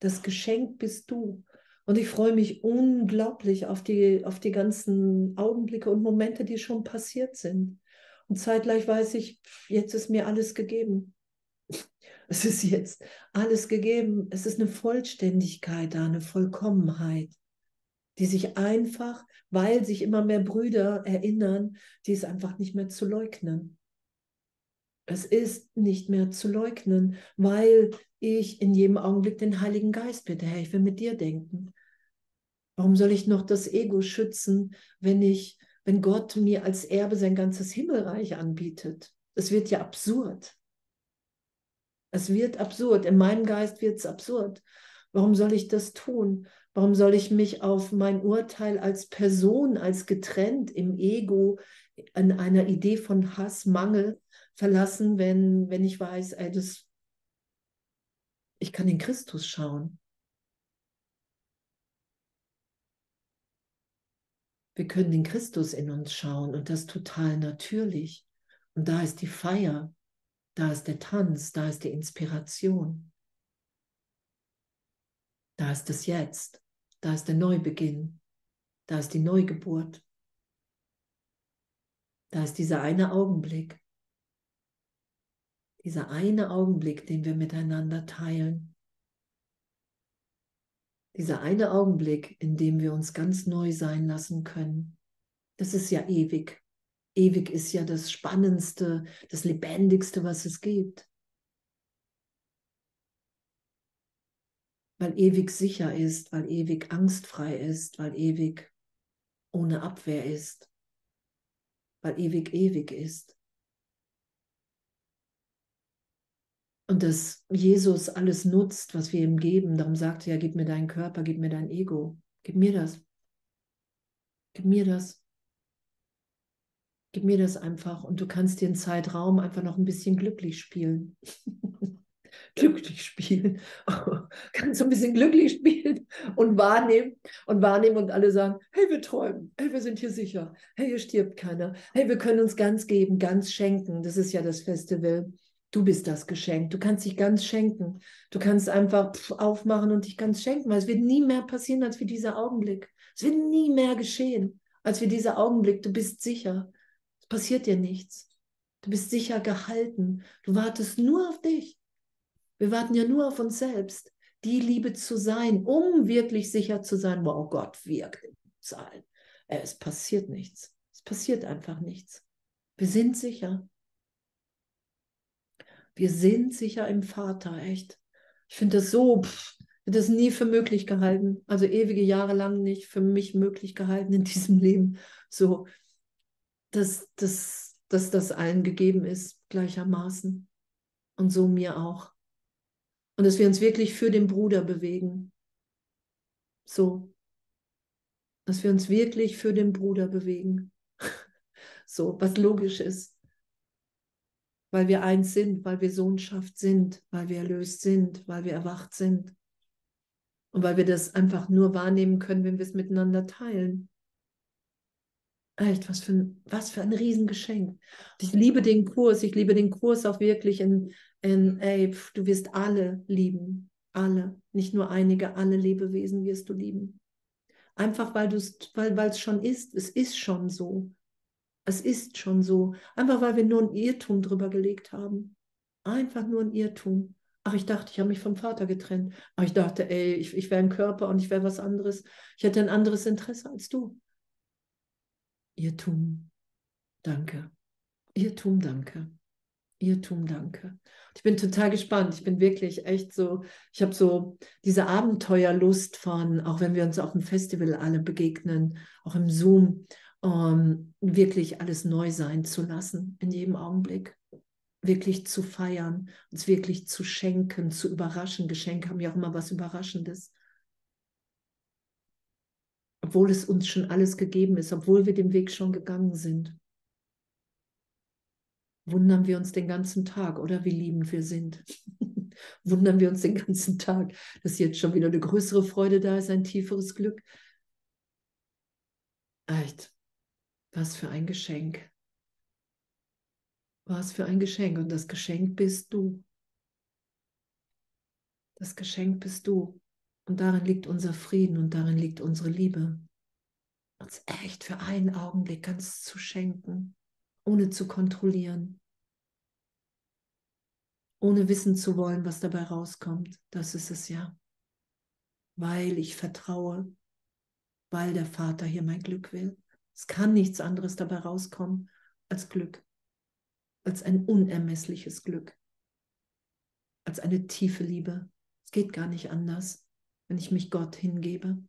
Speaker 1: Das Geschenk bist du. Und ich freue mich unglaublich auf die, auf die ganzen Augenblicke und Momente, die schon passiert sind. Und zeitgleich weiß ich, jetzt ist mir alles gegeben. Es ist jetzt alles gegeben. Es ist eine Vollständigkeit da, eine Vollkommenheit, die sich einfach, weil sich immer mehr Brüder erinnern, die ist einfach nicht mehr zu leugnen. Es ist nicht mehr zu leugnen, weil ich in jedem Augenblick den Heiligen Geist bitte, Herr, ich will mit dir denken. Warum soll ich noch das Ego schützen, wenn ich, wenn Gott mir als Erbe sein ganzes Himmelreich anbietet? Es wird ja absurd. Es wird absurd. In meinem Geist wird es absurd. Warum soll ich das tun? Warum soll ich mich auf mein Urteil als Person, als getrennt im Ego, an einer Idee von Hass, Mangel verlassen, wenn, wenn ich weiß, ey, das, ich kann in Christus schauen. Wir können den Christus in uns schauen und das total natürlich. Und da ist die Feier, da ist der Tanz, da ist die Inspiration. Da ist das Jetzt, da ist der Neubeginn, da ist die Neugeburt. Da ist dieser eine Augenblick, dieser eine Augenblick, den wir miteinander teilen. Dieser eine Augenblick, in dem wir uns ganz neu sein lassen können. Das ist ja ewig. Ewig ist ja das Spannendste, das Lebendigste, was es gibt. Weil ewig sicher ist, weil ewig angstfrei ist, weil ewig ohne Abwehr ist, weil ewig ewig ist. Und dass Jesus alles nutzt, was wir ihm geben. Darum sagt er, gib mir deinen Körper, gib mir dein Ego. Gib mir das. Gib mir das. Gib mir das einfach und du kannst einen Zeitraum einfach noch ein bisschen glücklich spielen. glücklich spielen. kannst du ein bisschen glücklich spielen und wahrnehmen und wahrnehmen und alle sagen, hey, wir träumen, hey, wir sind hier sicher, hey, hier stirbt keiner, hey, wir können uns ganz geben, ganz schenken. Das ist ja das Festival. Du bist das Geschenk. Du kannst dich ganz schenken. Du kannst einfach aufmachen und dich ganz schenken, weil es wird nie mehr passieren als wie dieser Augenblick. Es wird nie mehr geschehen als wie dieser Augenblick. Du bist sicher passiert dir nichts. Du bist sicher gehalten. Du wartest nur auf dich. Wir warten ja nur auf uns selbst, die Liebe zu sein, um wirklich sicher zu sein, wow, Gott wirkt in uns allen. Es passiert nichts. Es passiert einfach nichts. Wir sind sicher. Wir sind sicher im Vater, echt. Ich finde das so, pff, das nie für möglich gehalten. Also ewige Jahre lang nicht für mich möglich gehalten in diesem Leben. So, dass, dass, dass das allen gegeben ist, gleichermaßen. Und so mir auch. Und dass wir uns wirklich für den Bruder bewegen. So. Dass wir uns wirklich für den Bruder bewegen. so, was logisch ist. Weil wir eins sind, weil wir Sohnschaft sind, weil wir erlöst sind, weil wir erwacht sind. Und weil wir das einfach nur wahrnehmen können, wenn wir es miteinander teilen. Echt, was für ein, was für ein Riesengeschenk. Ich liebe den Kurs, ich liebe den Kurs auch wirklich in, in ey, pf, du wirst alle lieben. Alle, nicht nur einige, alle Lebewesen wirst du lieben. Einfach weil du es, weil es schon ist, es ist schon so. Es ist schon so. Einfach weil wir nur ein Irrtum drüber gelegt haben. Einfach nur ein Irrtum. Ach, ich dachte, ich habe mich vom Vater getrennt. Ach, ich dachte, ey, ich, ich wäre ein Körper und ich wäre was anderes. Ich hätte ein anderes Interesse als du. Irrtum, danke. Irrtum, danke. Irrtum, danke. Ich bin total gespannt. Ich bin wirklich echt so, ich habe so diese Abenteuerlust von, auch wenn wir uns auf dem Festival alle begegnen, auch im Zoom, ähm, wirklich alles neu sein zu lassen in jedem Augenblick. Wirklich zu feiern, uns wirklich zu schenken, zu überraschen. Geschenke haben ja auch immer was Überraschendes obwohl es uns schon alles gegeben ist, obwohl wir den Weg schon gegangen sind. Wundern wir uns den ganzen Tag, oder wie liebend wir sind. Wundern wir uns den ganzen Tag, dass jetzt schon wieder eine größere Freude da ist, ein tieferes Glück. Echt, was für ein Geschenk. Was für ein Geschenk. Und das Geschenk bist du. Das Geschenk bist du. Und darin liegt unser Frieden und darin liegt unsere Liebe. Uns echt für einen Augenblick ganz zu schenken, ohne zu kontrollieren, ohne wissen zu wollen, was dabei rauskommt. Das ist es ja. Weil ich vertraue, weil der Vater hier mein Glück will. Es kann nichts anderes dabei rauskommen als Glück, als ein unermessliches Glück, als eine tiefe Liebe. Es geht gar nicht anders, wenn ich mich Gott hingebe.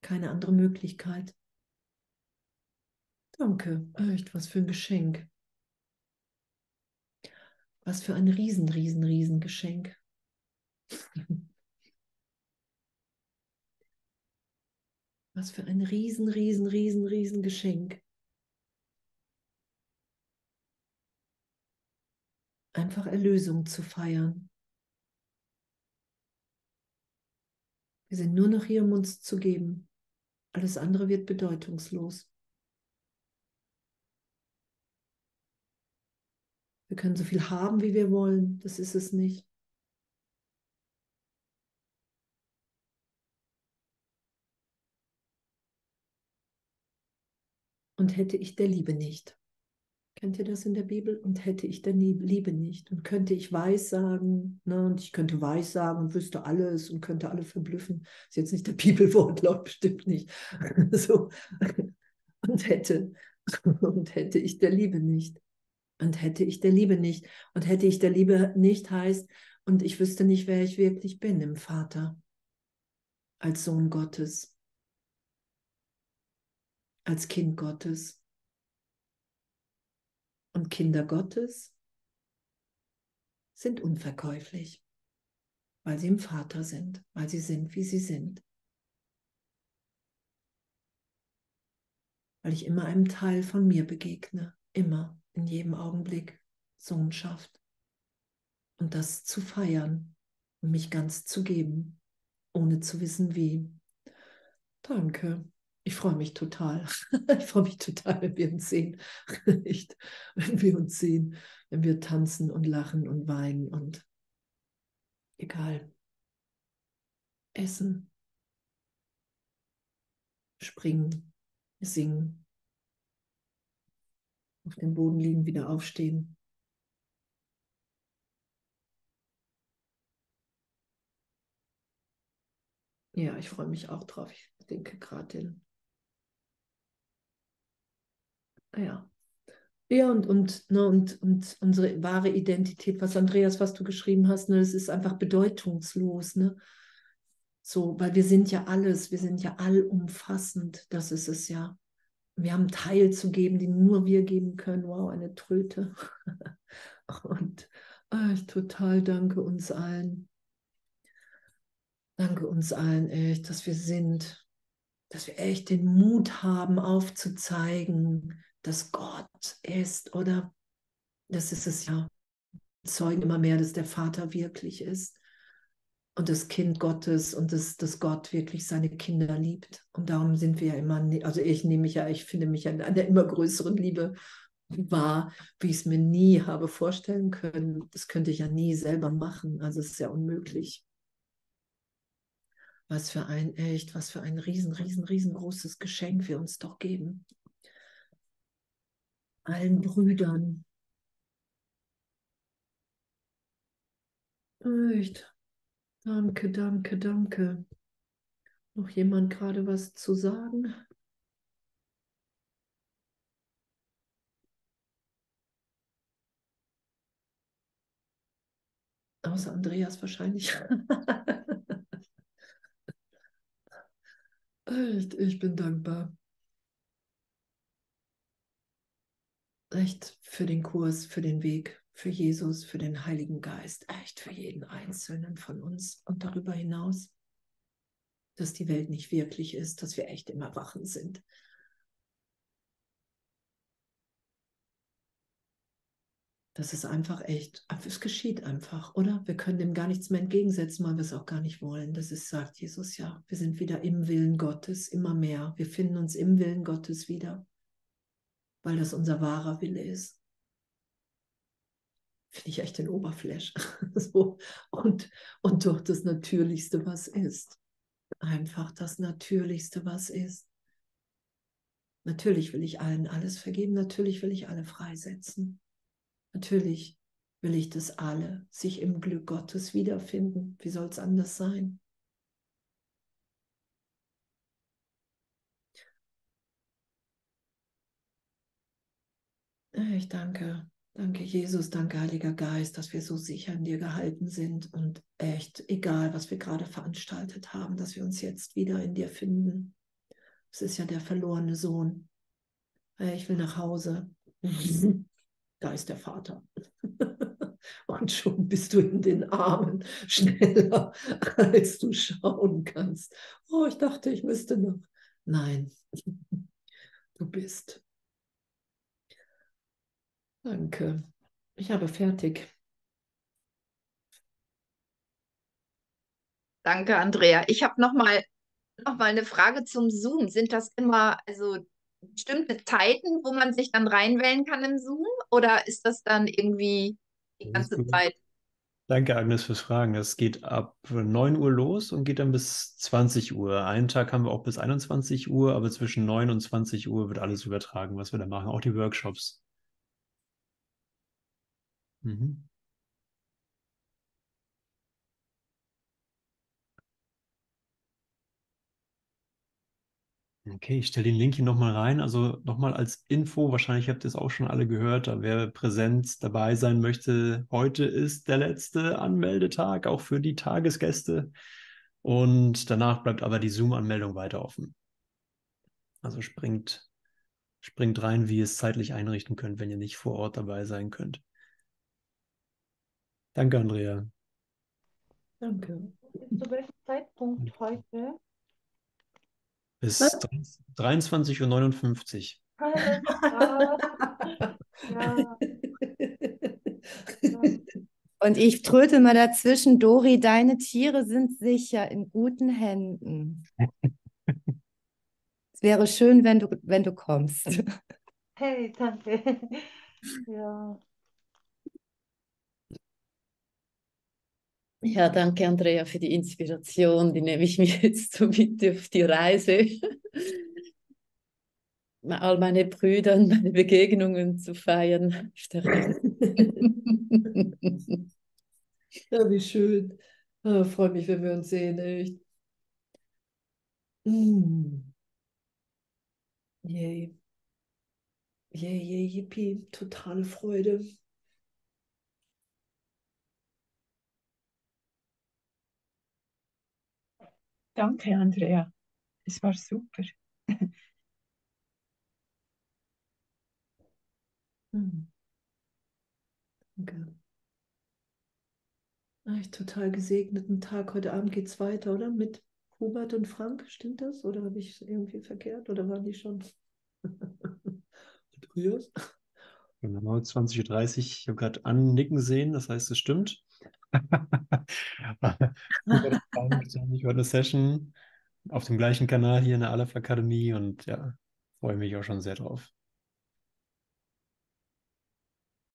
Speaker 1: Keine andere Möglichkeit. Danke, echt, was für ein Geschenk. Was für ein riesen, riesen, riesen Geschenk. Was für ein riesen, riesen, riesen, riesen Geschenk. Einfach Erlösung zu feiern. Wir sind nur noch hier, um uns zu geben. Alles andere wird bedeutungslos. Wir können so viel haben, wie wir wollen. Das ist es nicht. Und hätte ich der Liebe nicht. Kennt ihr das in der Bibel? Und hätte ich der Liebe nicht. Und könnte ich Weissagen, ne? und ich könnte Weissagen und wüsste alles und könnte alle verblüffen. Ist jetzt nicht der Bibelwortlaut, bestimmt nicht. so. Und hätte, und hätte ich der Liebe nicht. Und hätte ich der Liebe nicht. Und hätte ich der Liebe nicht heißt, und ich wüsste nicht, wer ich wirklich bin im Vater. Als Sohn Gottes. Als Kind Gottes. Und Kinder Gottes sind unverkäuflich, weil sie im Vater sind, weil sie sind, wie sie sind. Weil ich immer einem Teil von mir begegne, immer in jedem Augenblick Sohnschaft. Und das zu feiern und mich ganz zu geben, ohne zu wissen wie. Danke. Ich freue mich total. Ich freue mich total, wenn wir uns sehen. Echt, wenn wir uns sehen, wenn wir tanzen und lachen und weinen und egal. Essen, springen, singen, auf dem Boden liegen, wieder aufstehen. Ja, ich freue mich auch drauf. Ich denke gerade in. Ja. Ja, und, und, ne, und, und unsere wahre Identität, was Andreas, was du geschrieben hast, ne, das ist einfach bedeutungslos. Ne? So, weil wir sind ja alles, wir sind ja allumfassend, das ist es ja. Wir haben Teil zu geben, die nur wir geben können. Wow, eine Tröte. Und oh, ich total danke uns allen. Danke uns allen echt, dass wir sind, dass wir echt den Mut haben, aufzuzeigen, dass Gott ist oder das ist es ja. Zeugen immer mehr, dass der Vater wirklich ist und das Kind Gottes und das, dass Gott wirklich seine Kinder liebt. Und darum sind wir ja immer, ne, also ich nehme mich ja, ich finde mich an der immer größeren Liebe wahr, wie ich es mir nie habe vorstellen können. Das könnte ich ja nie selber machen. Also es ist ja unmöglich. Was für ein echt, was für ein riesen, riesen, riesengroßes Geschenk wir uns doch geben. Allen Brüdern. Echt. Danke, danke, danke. Noch jemand gerade was zu sagen? Außer Andreas wahrscheinlich. Echt, ich bin dankbar. Echt für den Kurs, für den Weg für Jesus, für den Heiligen Geist, echt für jeden Einzelnen von uns und darüber hinaus, dass die Welt nicht wirklich ist, dass wir echt im Erwachen sind. Das ist einfach echt, es geschieht einfach, oder? Wir können dem gar nichts mehr entgegensetzen, weil wir es auch gar nicht wollen. Das ist, sagt Jesus ja, wir sind wieder im Willen Gottes, immer mehr. Wir finden uns im Willen Gottes wieder, weil das unser wahrer Wille ist finde ich echt den Oberflash. so. und, und doch das Natürlichste, was ist. Einfach das Natürlichste, was ist. Natürlich will ich allen alles vergeben, natürlich will ich alle freisetzen. Natürlich will ich, dass alle sich im Glück Gottes wiederfinden. Wie soll es anders sein? Ich danke, danke Jesus, danke Heiliger Geist, dass wir so sicher in dir gehalten sind und echt, egal was wir gerade veranstaltet haben, dass wir uns jetzt wieder in dir finden. Es ist ja der verlorene Sohn. Ich will nach Hause. Da ist der Vater. Und schon bist du in den Armen schneller, als du schauen kannst. Oh, ich dachte, ich müsste noch. Nein, du bist. Danke. Ich habe fertig.
Speaker 3: Danke, Andrea. Ich habe noch mal, noch mal eine Frage zum Zoom. Sind das immer also bestimmte Zeiten, wo man sich dann reinwählen kann im Zoom? Oder ist das dann irgendwie die ganze Zeit?
Speaker 4: Danke, Agnes, fürs Fragen. Es geht ab 9 Uhr los und geht dann bis 20 Uhr. Einen Tag haben wir auch bis 21 Uhr, aber zwischen 9 und 20 Uhr wird alles übertragen, was wir da machen, auch die Workshops. Mhm. Okay, ich stelle den Link hier nochmal rein. Also nochmal als Info, wahrscheinlich habt ihr es auch schon alle gehört, wer präsent dabei sein möchte, heute ist der letzte Anmeldetag, auch für die Tagesgäste. Und danach bleibt aber die Zoom-Anmeldung weiter offen. Also springt, springt rein, wie ihr es zeitlich einrichten könnt, wenn ihr nicht vor Ort dabei sein könnt. Danke, Andrea.
Speaker 1: Danke.
Speaker 5: Zu welchem Zeitpunkt heute?
Speaker 4: Bis 23.59 Uhr.
Speaker 5: ja.
Speaker 6: Und ich tröte mal dazwischen, Dori, deine Tiere sind sicher in guten Händen. es wäre schön, wenn du, wenn du kommst.
Speaker 5: Hey, danke. Ja.
Speaker 7: Ja, danke Andrea für die Inspiration. Die nehme ich mir jetzt so mit auf die Reise. All meine Brüder und meine Begegnungen zu feiern.
Speaker 1: ja, wie schön. Oh, Freue mich, wenn wir uns sehen, echt. Mm. Yay. Yay, yay, yippie. Totale Freude.
Speaker 8: Danke, Andrea. Es war super.
Speaker 1: Hm. Danke. Ah, ich total gesegneten Tag. Heute Abend geht es weiter, oder? Mit Hubert und Frank, stimmt das? Oder habe ich es irgendwie verkehrt? Oder waren die schon
Speaker 4: früher? Genau, 20.30 Uhr. Ich habe gerade annicken sehen, das heißt, es stimmt. Ich war eine Session auf dem gleichen Kanal hier in der Aleph Akademie und ja, freue mich auch schon sehr drauf.